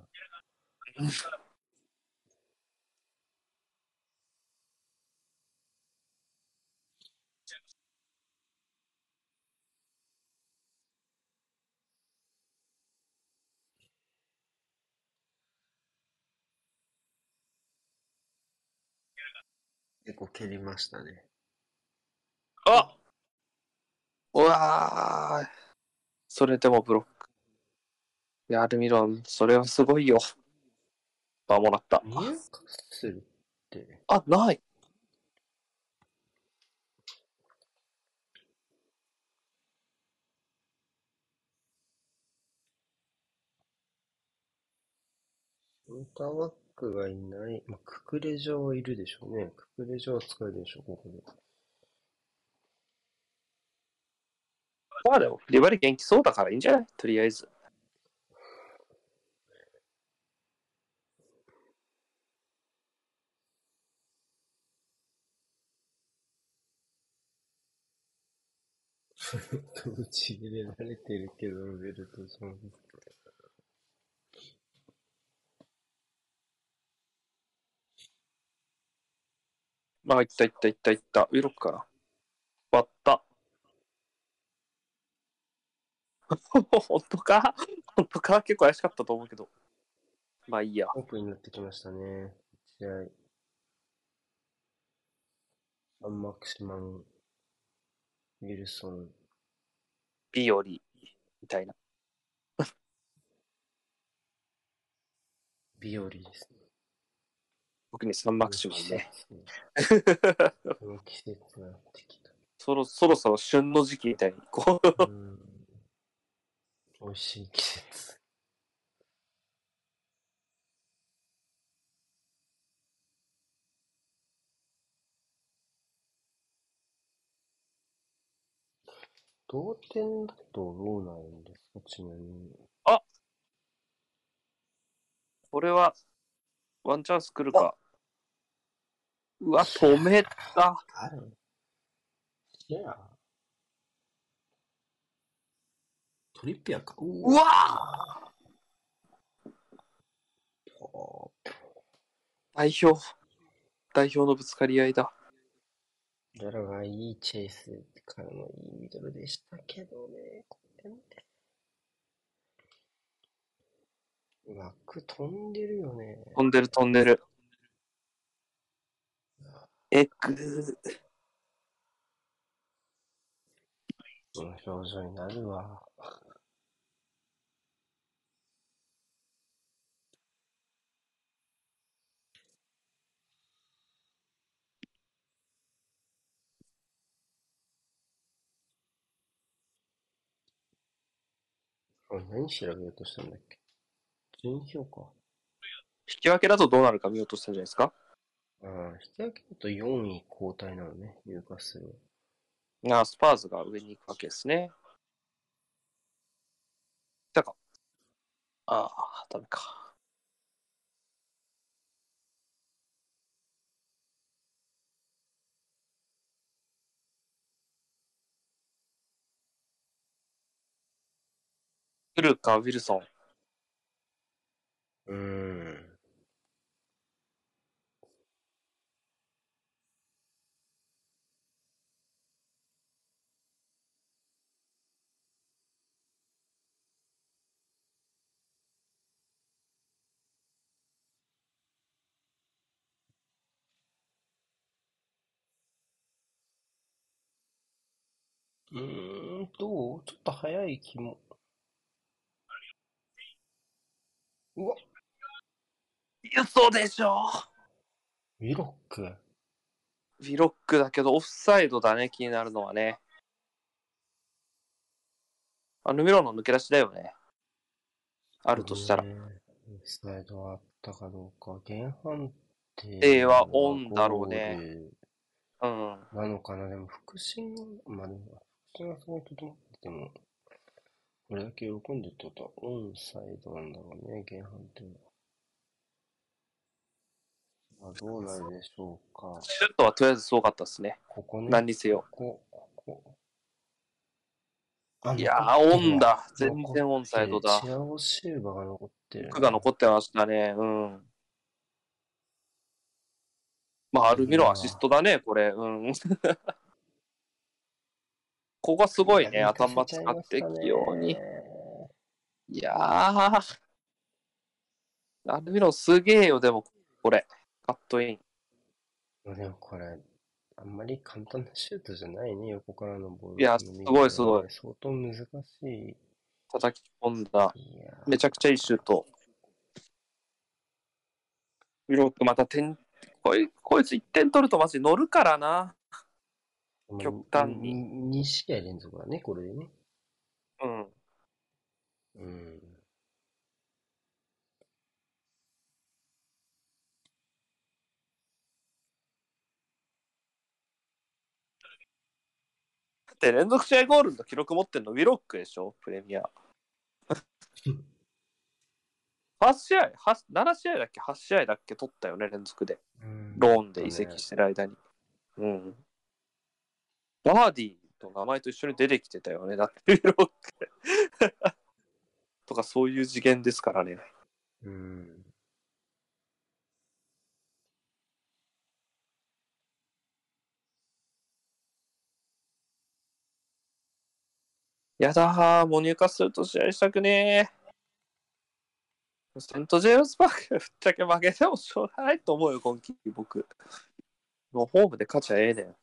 結構蹴りましたね。あうわーそれでもブロック。いや、アルミロン、それはすごいよ。あ、もらった。ニューカッスルって、あ、ない。ンターバックがいない、まあ、ククレジャはいるでしょうね。ククレジャは使えるでしょう、ここで。まあでも、リバリ元気そうだからいいんじゃない？とりあえず。打 [LAUGHS] ち入れられてるけど、ベルトジョーンズ。まあ、いったいったいったいった。ウィロックかな。割った。[LAUGHS] 本当か？[LAUGHS] 本当か？結構怪しかったと思うけど。まあいいや。オープンになってきましたね。試合。アンマクシマン、ウィルソン、ビオリみたいな。ビオリですね。僕にサンマクシマンね。この季節になってきた。そろそろそろ旬の時期みたいに、こう。うん。美味しい季節。同点だとどうなるんですか？ちなみに。これは、ワンチャンス来るか。うわ、止めた。誰？いや。トリッピアか。ううわわ代表。代表のぶつかり合いだ。ギャラがいいチェイスからのいいミドルでしたけどね。これね枠飛んでるよね。飛んでる飛んでる。えぐこの表情になるわ。あ何調べようとしたんだっけ？順位評価。引き分けだとどうなるか見ようとしたんじゃないですか？ああ、引き分けだと4位交代なのね、ニューカッスルは。あスパーズが上に行くわけですね。来たか。ああ、ダメか。来るか、ウィルソン。うーん。うーん、どうちょっと早い気も。うわ、嘘でしょウィロック？ウィロックだけどオフサイドだね、気になるのはね。あのミロの抜け出しだよね。あるとしたら。ねオフサイドはあったかどうか。原判定定はオンだろうねゴうん。なのかな？でも、腹心が、まあでも、こにとどまってても、これだけ喜んでるってことは、オンサイドなんだろうね、原判定は。まあ、どうなるでしょうか。シュートはとりあえずすごかったですね。ここね。何にせよ。ここ、ここ。あいやー、オンだ。全然オンサイドだチ。アオシューバが残ってる。僕が残ってましたね。うん。まあ、アルミロアシストだね、これ。うん。ここがすごいね、頭使って器用に。いやー。アルミロすげえよ、でも、これ。カットイン。でもこれ、あんまり簡単なシュートじゃないね、横からのボール。いやすごいすごい相当難しい。叩き込んだ。めちゃくちゃいいシュート。ウィロックまた点、こいこいつ1点取るとマジ乗るからな。極端に2試合連続だね、これでね。うん。うん。だって連続試合ゴールの記録持ってるのウィロックでしょ？プレミア。[LAUGHS] 8試合 ?8、7試合だっけ ?8 試合だっけ取ったよね、連続で。ローンで移籍してる間に。うん。バーディーと名前と一緒に出てきてたよね。だって、ロック。[LAUGHS] とか、そういう次元ですからね。うん。やだー、もう入荷すると試合したくねー。セント・ジェームズ・パーク、ぶっちゃけ負けてもしょうがないと思うよ、今季、僕。もうホームで勝ちゃええねん。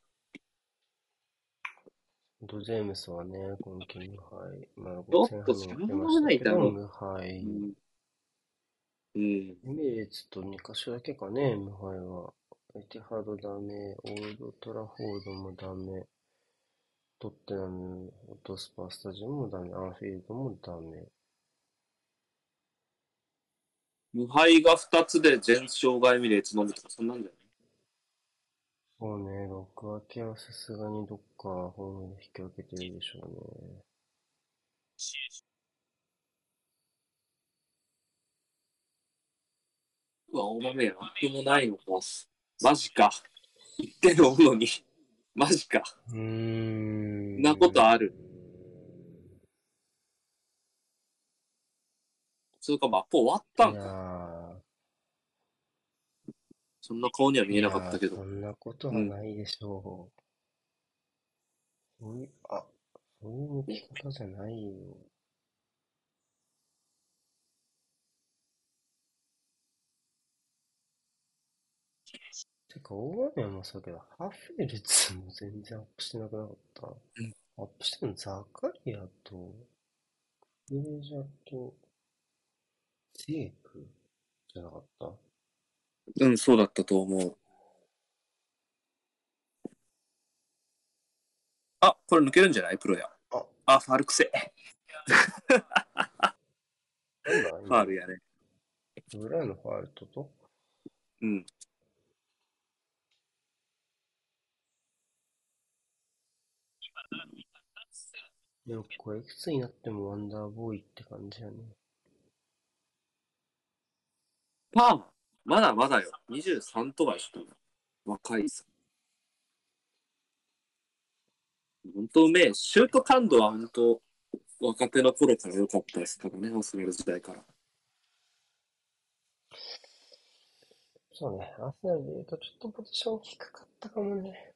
ドジェームスはね、今季無敗。まあ、ちょっと前半にもないだろう無敗。うん。うん。エミレーツと2カ所だけかね、無敗は。エティハードダメ、オールドトラフォードもダメ、トッテナム、オートスパースタジアムもダメ、アンフィールドもダメ。無敗が2つで全勝がエミレーツ飲むとか、そんなんだよね。そうね、6分けはさすがにどっかホームで引き分けてるでしょうね。うわ、お豆やな。でもないのか。マジか。言ってるのに。[LAUGHS] マジか。うーん。なことある。それか、まあ、もう終わったんか。ーそんな顔には見えなかったけど。そんなことはないでしょう。そういう、あ、そういう抜き方じゃないよ。てか、大雨もそうだけど、ハフェルツも全然アップしてなくなかった。うんアップしてるのザカリアと、クレジャと、ゼークじゃなかった？うん、そうだったと思う。あ、これ抜けるんじゃない？プロや。ああ、ファールくせ。ファールやね。裏のファールとと？うん。でもこれいくつになってもワンダーボーイって感じやね。パーマまだまだよ。23とかちょっと若いさ。本当うめえ。シュート感度は本当若手の頃から良かったですからね、オスメル時代から。そうね、アーセナルで言うとちょっとポジション低かったかもね。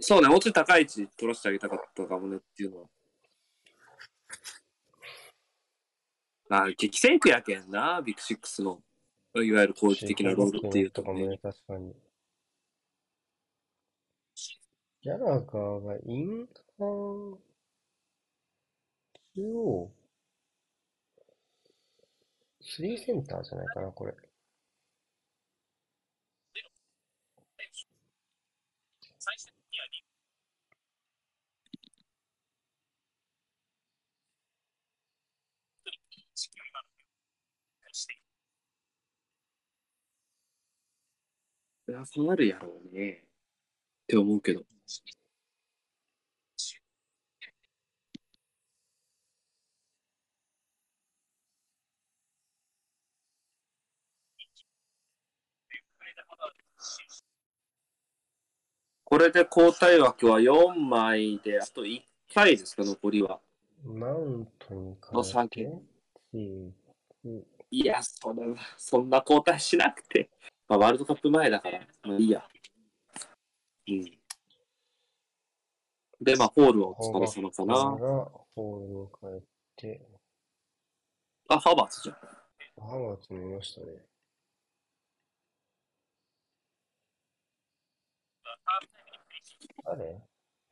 そうね、もうちょい高い位置取らせてあげたかったかもねっていうのは。あ、激戦区やけんな、ビッグシックスの。いわゆる攻撃的なロールっていうとこね。とかもね、確かに。ギャラガーがインハー、中央、スリーセンターじゃないかな、これ。最終的にはリ地球今のしていや、そうなるやろうね。って思うけど。これで交代枠は4枚で、あと1回ですか、残りは。マウントにの変え3て、いや、それは、そんな交代しなくて。まあ、ワールドカップ前だから、まあいいや。うん。で、まあ、ホールを使わせのかな。ホールを変えて、あ、ハーバーツじゃん。ハワーツもいましたね。あれ？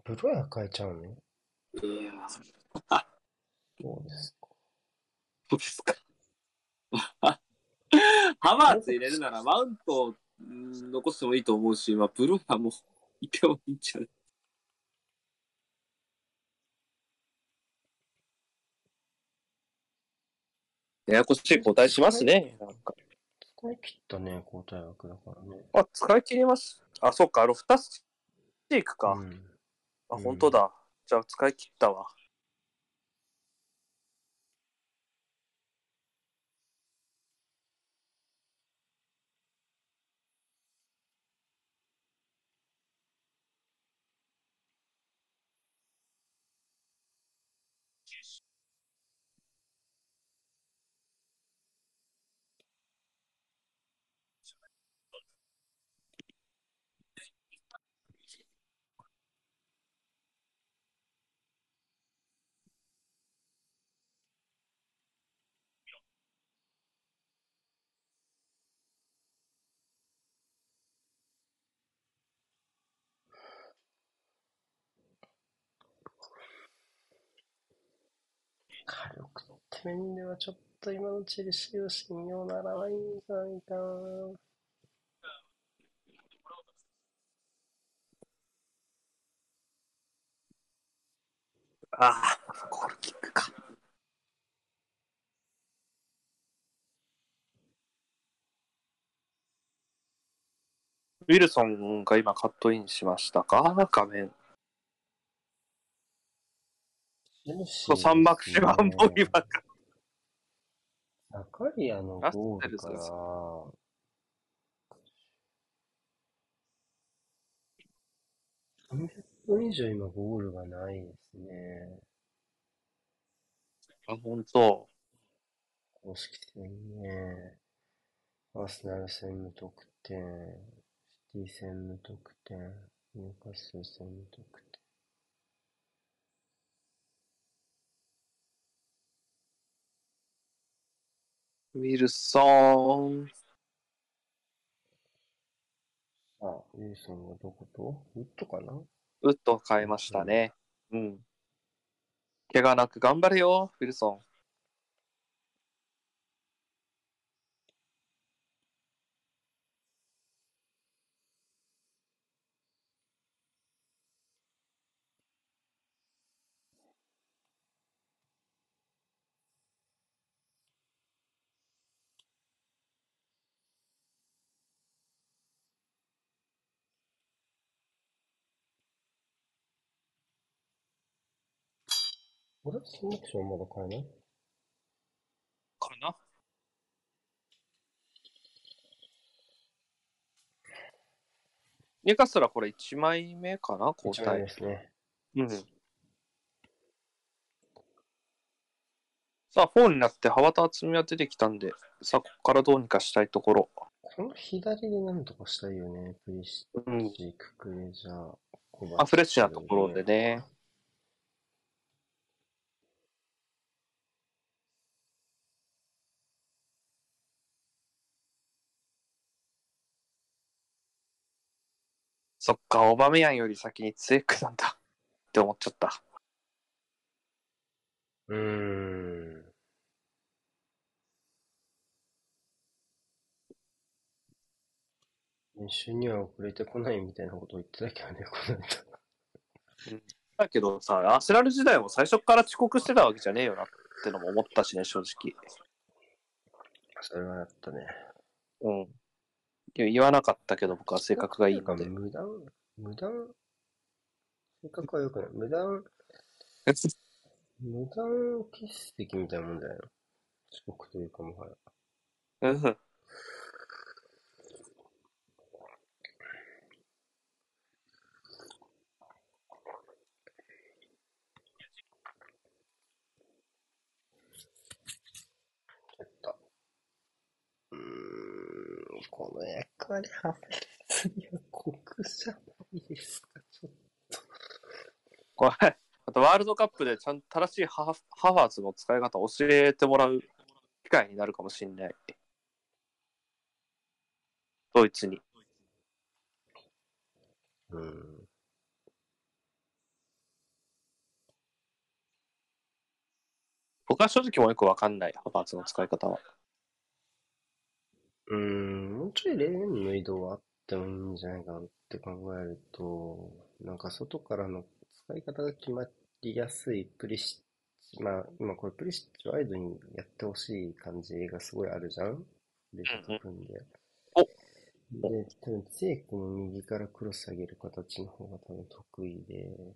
ブロヤ変えちゃうの？いやそうですか？そうですか？ハバーツ入れるならマウントをうん残してもいいと思うし、まあ、ブローヤもいてもいいんちゃう？ややこしい交代しますね。なんか使い切ったね、交代枠だからね。あ、使い切ります。あ、そっか、ロフタスチークか。うん。あ、うん本当だ。じゃあ使い切ったわ。って面ではちょっと今のチェルシーは信用ならないんじゃないかな。ああ、ゴールキックか。ウィルソンが今カットインしましたか？画面。チェルシそう、サンマクシマンボリバか。ザカリアのゴールからラッセルさ、300分以上今ゴールがないですね。あ、本当。公式戦ね。アーセナル戦無得点。シティ戦無得点。ニューカッスル戦無得点。ウィルソン。あ、ウィルソンはどこと？ウッドかな？ウッドを変えましたね。うん。怪我なく頑張れよ、ウィルソン。俺はサンマクションまだ買えない？かなニューカッスルはこれ1枚目かな？交代で。すね。うん。さあ、4になって、ハワタ厚みは出てきたんで、さあ、ここからどうにかしたいところ。この左でなんとかしたいよね。プリシうん。ッチ、ククレジャー、あ、フレッシュなところでね。そっか、オバメヤンより先にツエックなんだって思っちゃった。うーん。練習には遅れてこないみたいなことを言ってたけどね、この間。だけどさ、アーセナル時代も最初から遅刻してたわけじゃねえよなってのも思ったしね、正直。それはやったね。うん。言わなかったけど、僕は性格がいいので。無断、無断、性格は良くない。無断、無断欠席みたいなもんじゃないの遅刻というかもはや。うん。ちょっと。うーん、この役割は別には酷じゃないですか、ちょっこれ、あとワールドカップでちゃんと正しいハーフハファーツの使い方を教えてもらう機会になるかもしれない。ドイツに。と。うん。僕は正直もうよくわかんない、ハファーツの使い方は。うん、もうちょいレーンの移動はあってもいいんじゃないかなって考えると、なんか外からの使い方が決まりやすいプリシッチ、まあ今これプリシッチワイドにやってほしい感じがすごいあるじゃんレシと組んで。で、多分ツェイクも右からクロス上げる形の方が多分得意で、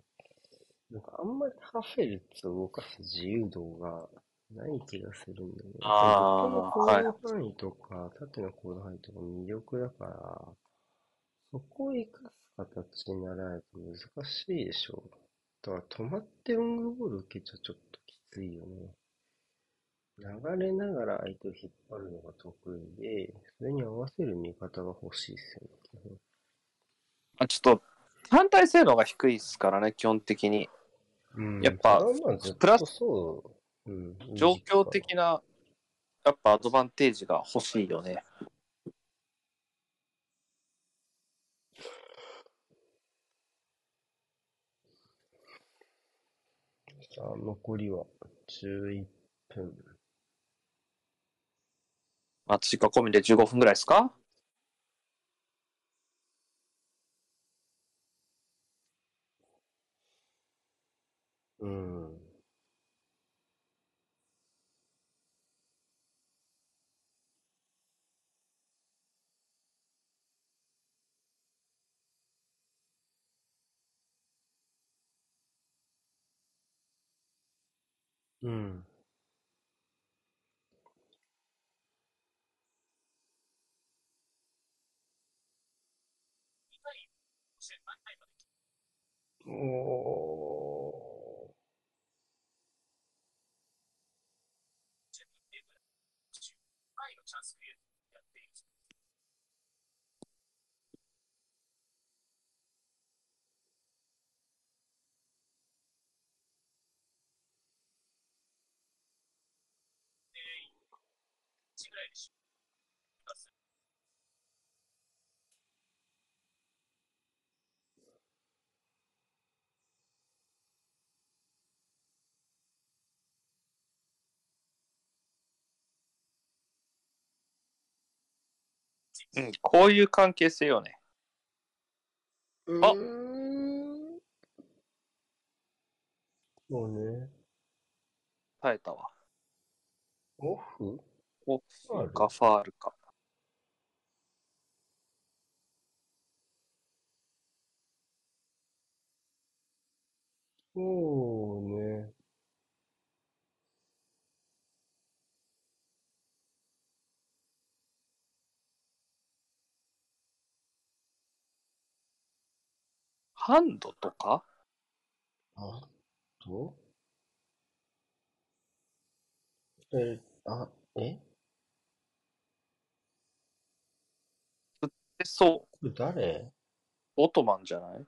なんかあんまりハフェルツを動かす自由度がない気がするんだよね。あー横の行動範囲とか、縦の行動範囲とか魅力だから、そこを生かす形にならないと難しいでしょ。だから止まってロングボール受けちゃちょっときついよね。流れながら相手を引っ張るのが得意で、それに合わせる見方が欲しいですよね。あちょっと、反対性能が低いですからね、基本的に。うんやっぱプラとそう、うん、状況的な、やっぱアドバンテージが欲しいよね。さあ、残りは11分。まあ、追加込みで15分ぐらいですか？うん。お回のチャンスクリエイトやっている。で、1ぐらいでし出す。うん、こういう関係性よね。ー。あそうね。耐えたわ。オフ？オファールフかファールか。そうね。ハンドとか？あとえ、あ、え？そう。誰？オトマンじゃない？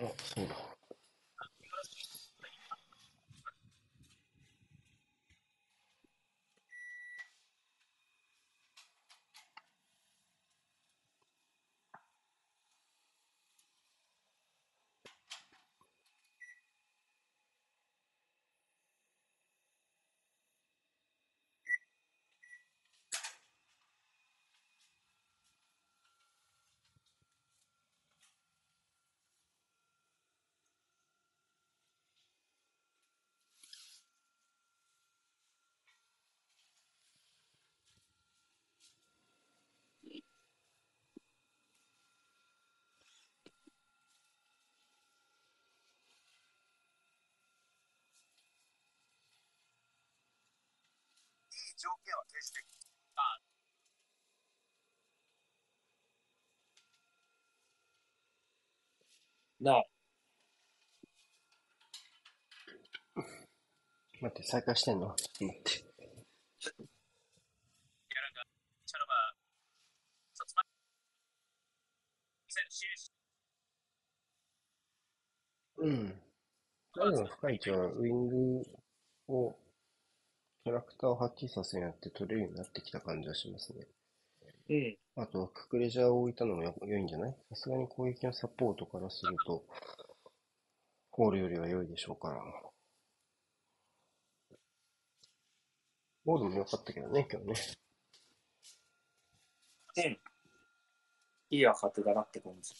あ、そうだ。条件は提示できる。な待って、再開してんの？待って。ギャラが、チャラバー、さつま、ミサイル CH、うん。最後の深い位置はウィングを、キャラクターをはっきりさせるようになって取れるようになってきた感じはしますね。うん。あとはククレジャーを置いたのもよ良いんじゃない？さすがに攻撃のサポートからすると、ホールよりは良いでしょうから。ボールも良かったけどね、今日ね。いい若手だなって感じ。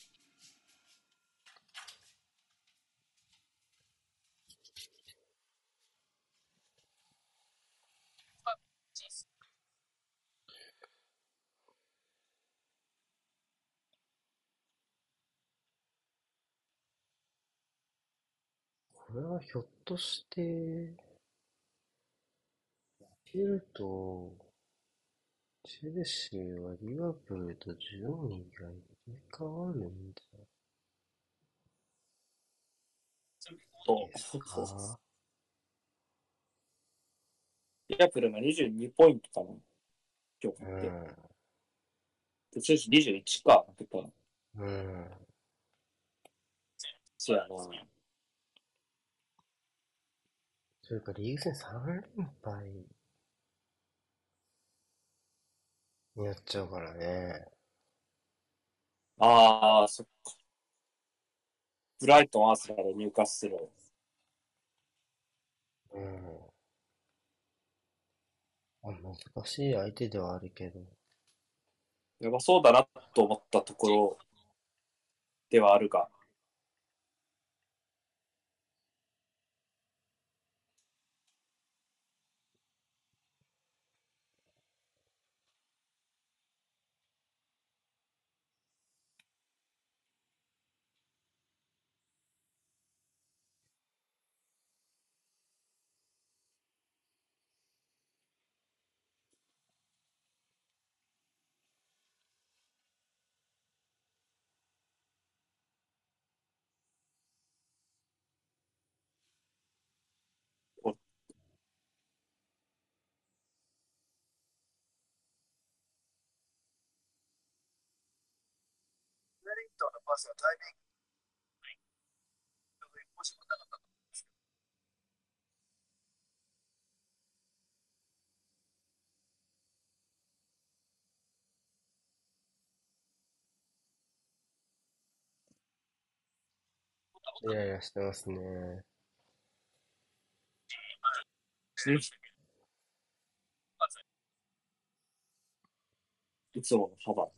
これはひょっとして、見ると、チェルシーはリバプールと順位が入れ替わるんじそゃないですか？リアプルが22ポイントかな。今日う勝って。ん。途中21か、負けたら。うん。そうやな。それからリーグ戦3連敗になっちゃうからね。ああ、そっか。ブライトン、アーセナル、ニューカッスル。うん。あ難しい相手ではあるけど。やばそうだなと思ったところではあるが。ウェリントンのパスはタイミング。もしもなかったイライラしてますね。いつものハバー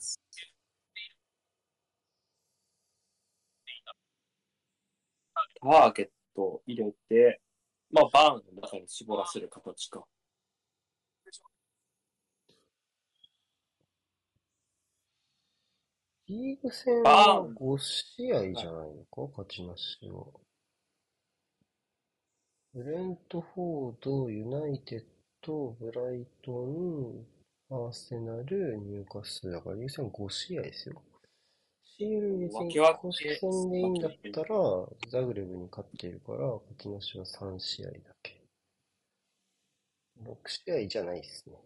ツ。ターゲットを入れて、まあ、バーンの中に絞らせる形か。リーグ戦あは5試合じゃないのか？勝ちなしは。ブレントフォード、ユナイテッド、ブライトン、アーセナル、ニューカッスルだから、リーグ戦5試合ですよ。シール別に分け分け公式戦でいいんだったら、ザグレブに勝っているから、勝ちなしは3試合だけ。6試合じゃないですね。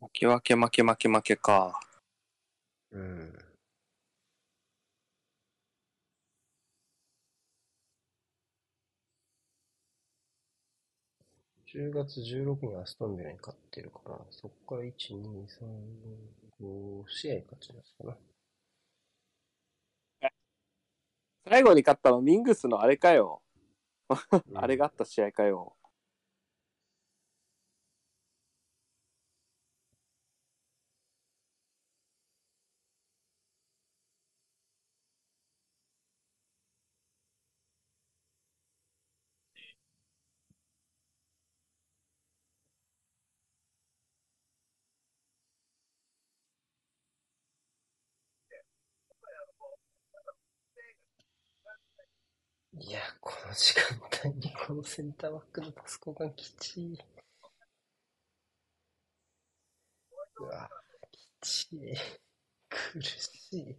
負け分け負け負け負けか。うん。10月16日にアストンビラに勝ってるから、そこから1、2、3、4、5試合勝ちますかな。最後に勝ったのミングスのあれかよ。[LAUGHS] あれがあった試合かよ。いや、この時間帯にこのセンターバックのパス交換きちい。うわ、きちい。苦しい。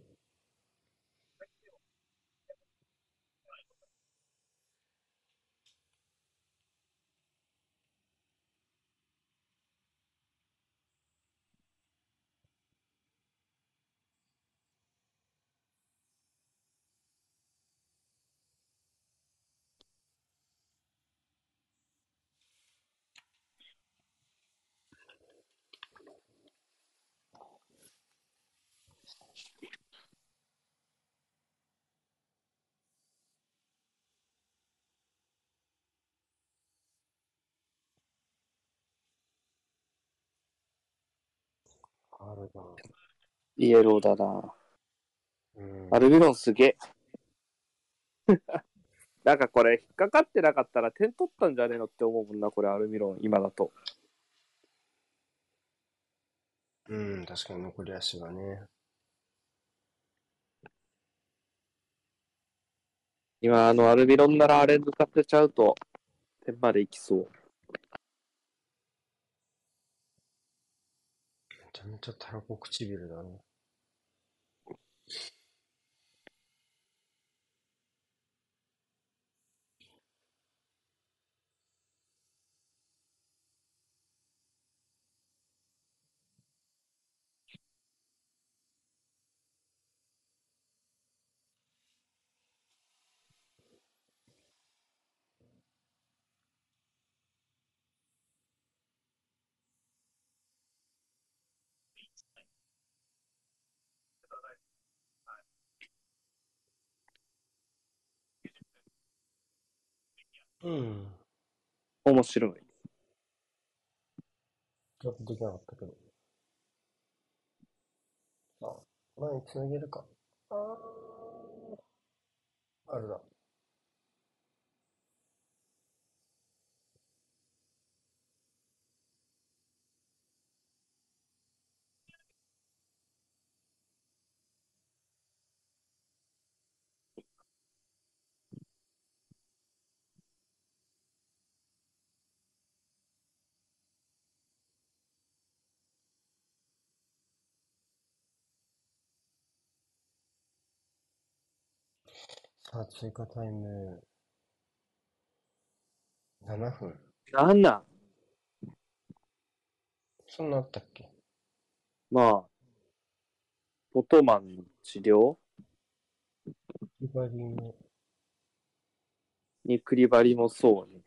あるな。イエローだな。うん。アルビロンすげえ。[LAUGHS] なんかこれ、引っかかってなかったら点取ったんじゃねえのって思うもんな、これ、アルミロン、今だと。うん、確かに残り足がね。今、あの、アルミロンならあれ抜かせちゃうと、点までいきそう。ちゃめちゃたらこ唇だね。うん。面白い。ちょっとできなかったけど。さあ、何つなげるか。あー。あれだ。さあ、追加タイム。7分。なんなんそんなあったっけ？まあ、ポトマンの治療？ヒバリの。にクリバリもそうね。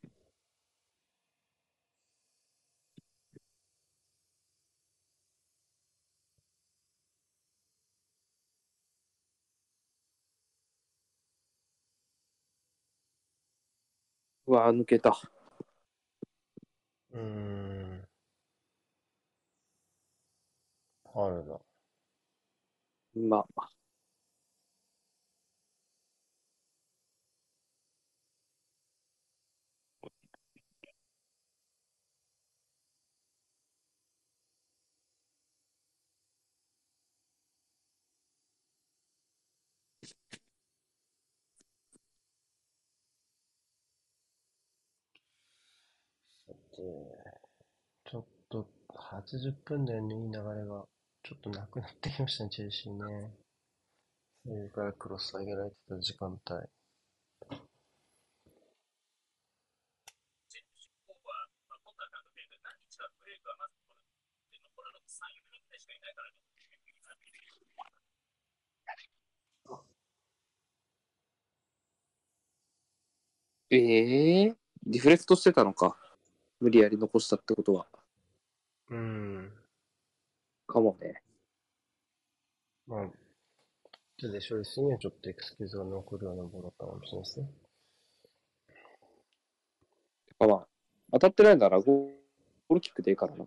うわ、抜けた。うーん。あれだ。まあ、さて、ちょっと80分台のいい流れがちょっとなくなってきましたね、チェルシーね。それからクロス上げられてた時間帯。チェルシーの方は、まあ、今回監督で何日かブレイクはまずこれで残るの3、4人ぐらいしかいないからね。ええリフレクトしてたのか。無理やり残したってことは。うーん。かもね。まあ、手で処理するにはちょっとエクスキューズが残るようなものだったかもしれないですね。てかまあ、当たってないならゴールキックでいいからな。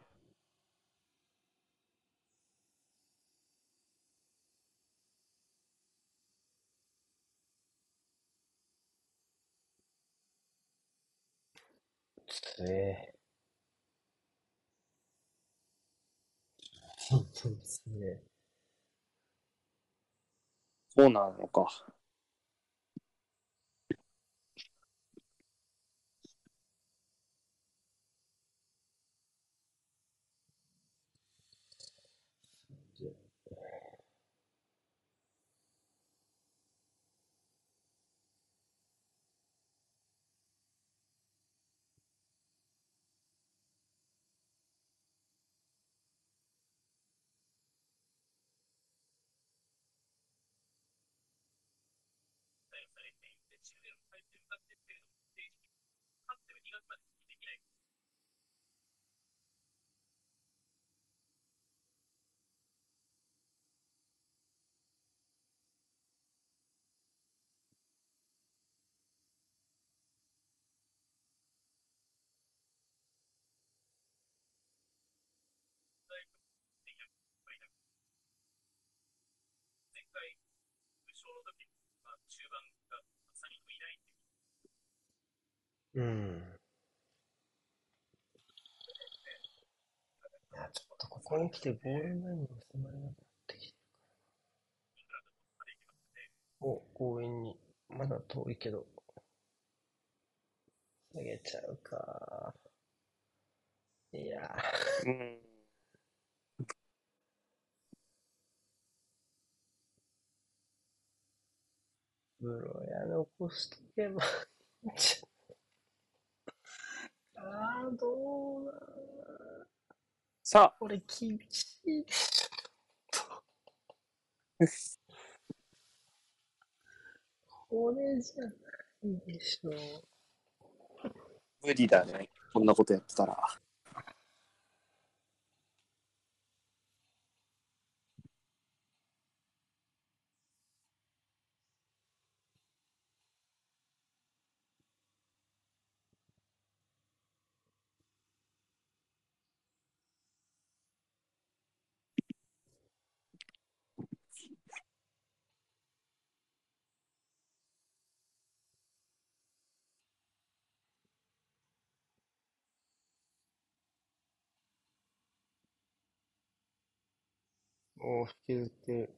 つえ。そうですね。そうなのか。されていて、中年の最終になってるけれども、ステージに勝っては2月までできない。前回、優勝の時まあ、中盤がサリンもいないっていううん。いや、ちょっとここに来てゴール前に収まらなくなってきてるから。お、強引に。まだ遠いけど。下げちゃうか。いやーうん。ー、ブロや残しとけばいいんじゃん。あー、どうださあ、これ厳しいでしょ。これじゃないでしょ。無理だね。こんなことやってたら。おー、引きずってる。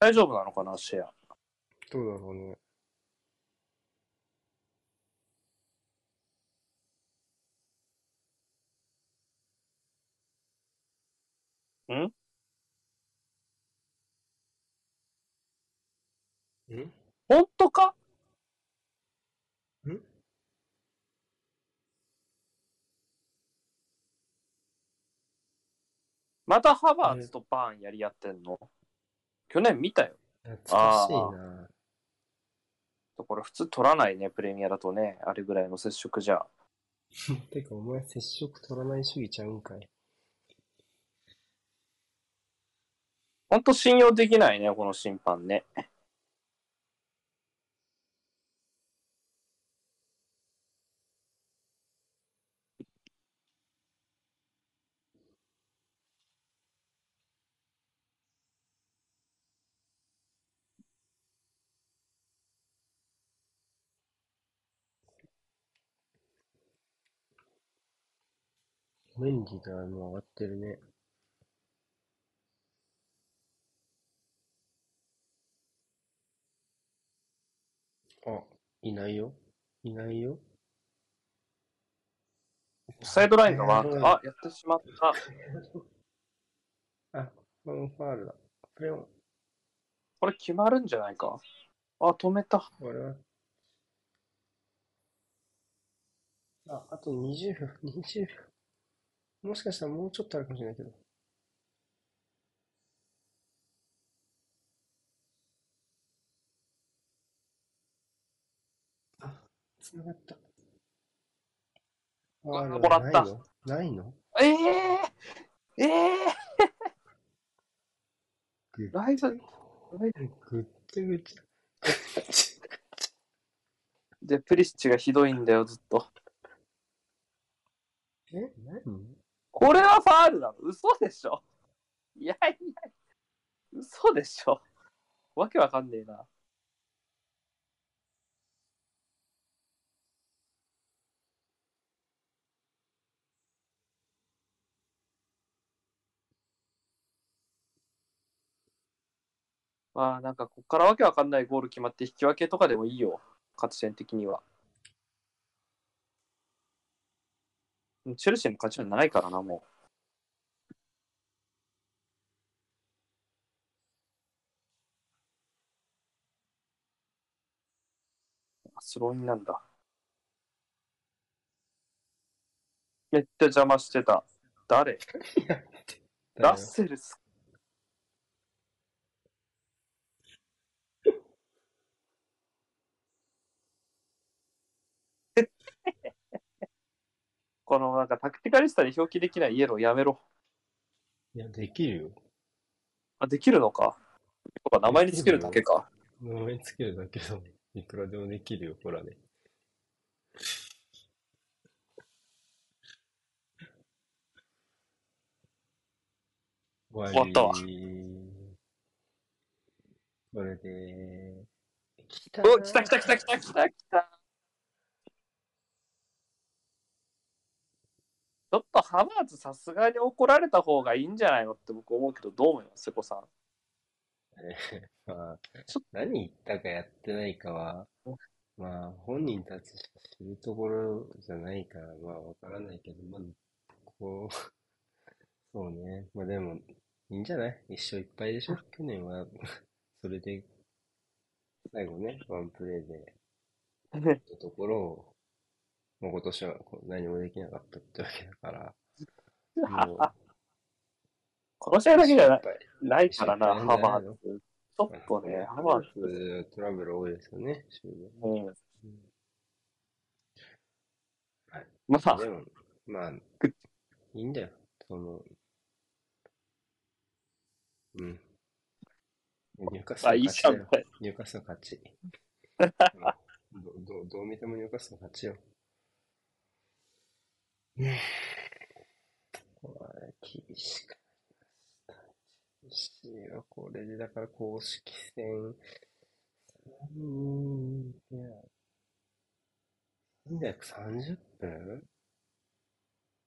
大丈夫なのかな、シェア。どうだろうね。ん？ん？本当か？ん？またハバーツとバーンやり合ってんの？去年見たよ。懐かしいな。これ普通取らないね、プレミアだとね。あれぐらいの接触じゃ。[LAUGHS] てか、お前接触取らない主義ちゃうんかい。ほんと信用できないね、この審判ね。メンディーがもう上がってるね。あ、いないよ。いないよ。サイドラインのワーク、うんあ、やってしまった。[LAUGHS] あ、このファールだ。プレオン。これ決まるんじゃないか。あ、止めた。俺は。あ、あと20秒、20秒。もしかしたらもうちょっとあるかもしれないけど。つながった。わあるもらった。ないの？ないの？ええええぐライブ、ぐっちゃぐちゃ。で、プリシッチがひどいんだよ、ずっと。え？何？これはファールなの？嘘でしょ？いやいや、嘘でしょ？わけわかんねえな。まあ、なんか、こっからわけわかんないゴール決まって引き分けとかでもいいよ。勝ち点的には。チェルシーの勝ちはないからな、もう。スローインなんだ。めっちゃ邪魔してた。誰？[LAUGHS] ラッセルス。このなんかタクティカリスタに表記できないイエローやめろ。いや、できるよ。あ、できるのか？とか名前につけるだけか。名前つけるだけでも、いくらでもできるよ、ほらね。終わったわこれで、来たお、来た来た来た来た来た来た。ょっとハバーツさすがに怒られた方がいいんじゃないのって僕思うけど、どう思います？瀬古さん。まあちょ、何言ったかやってないかは、まあ、本人たちしか知るところじゃないから、まあ、わからないけど、まあ、こう、そうね。まあでも、いいんじゃない？一勝いっぱいでしょ？去年は、それで、最後ね、ワンプレーで、[LAUGHS] ところを、もう今年はこう何もできなかったってわけだから、[LAUGHS] もう、この試合だけじゃないないからな、失ハ敗なんじゃないのバーツ。ちょっとね、ハバーツ。トラブル多いですよね、うん。はいまあ、でも、まあ、いいんだよ。その、うん。ニューカッスルあ、いいじゃん、勝ちだよこれ。ニューカッスル勝ち。[LAUGHS] うんどどどう見てもニューカッスル勝ちよ。これ、厳しくなりました。厳しいわ、これで、だから公式戦、3人ペア、330分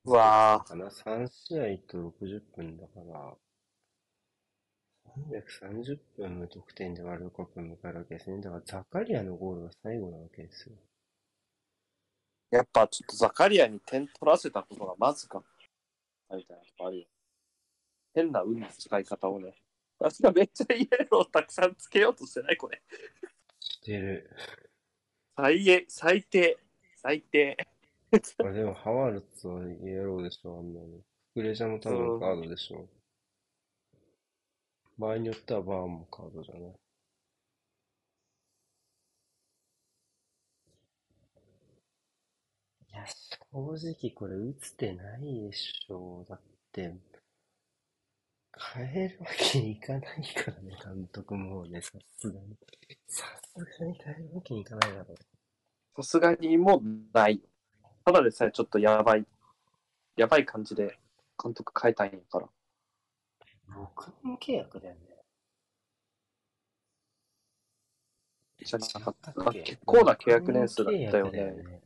うわかな ?3 試合と60分だから、330分無得点でワールドカップを迎えるわけですね。だからザカリアのゴールが最後なわけですよ。やっぱちょっとザカリアに点取らせたことがまずかったみたいなとこあるよ。変な運の使い方をね。私がめっちゃイエローたくさんつけようとしてない？これ。してる。最悪、最低、最低。これでもハワルツはイエローでしょ、あんなの。クレジャーも多分カードでしょ。場合によってはバーンもカードじゃない。や、正直これ打つてないでしょ。だって、変えるわけにいかないからね、監督もね、さすがに。さすがに変えるわけにいかないだろう。さすがにもうない。ただでさえちょっとやばい、やばい感じで監督変えたいんやから。6年契約だよね。じゃなかった。だっけ結構な契約年数だったよね。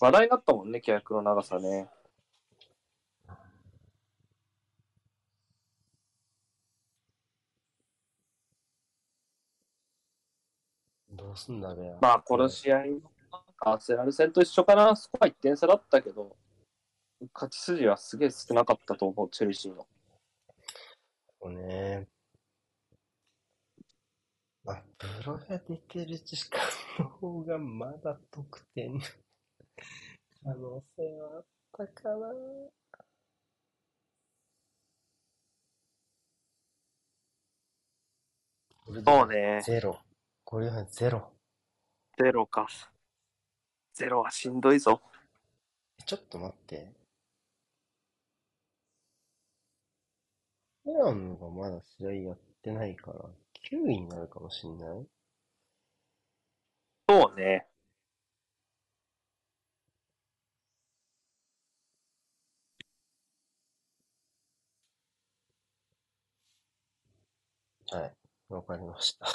話題になったもんね、契約の長さね。どうすんだべや。まあ、この試合、アーセナル戦と一緒かな。スコア1点差だったけど、勝ち筋はすげえ少なかったと思う、チェルシーの。そうね。まあ、プロが出てる時間の方がまだ得点の可能性はあったかな。そうね。ゼロ。これはゼロ。ゼロか。ゼロはしんどいぞ。えちょっと待って。イランがまだ試合やってないから、9位になるかもしんない？そうね。はい。わかりました。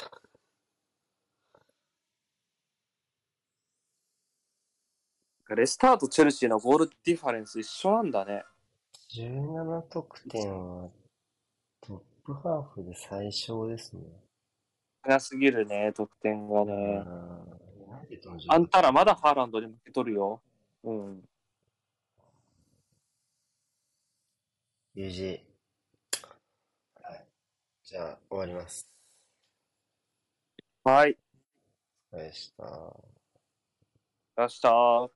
レスターとチェルシーのゴールディファレンス一緒なんだね。17得点はトップハーフで最小ですね。早すぎるね、得点がね。あんたらまだハーランドに負けとるよ。うん。UG。はい。じゃあ、終わります。はい。お疲れした。出した。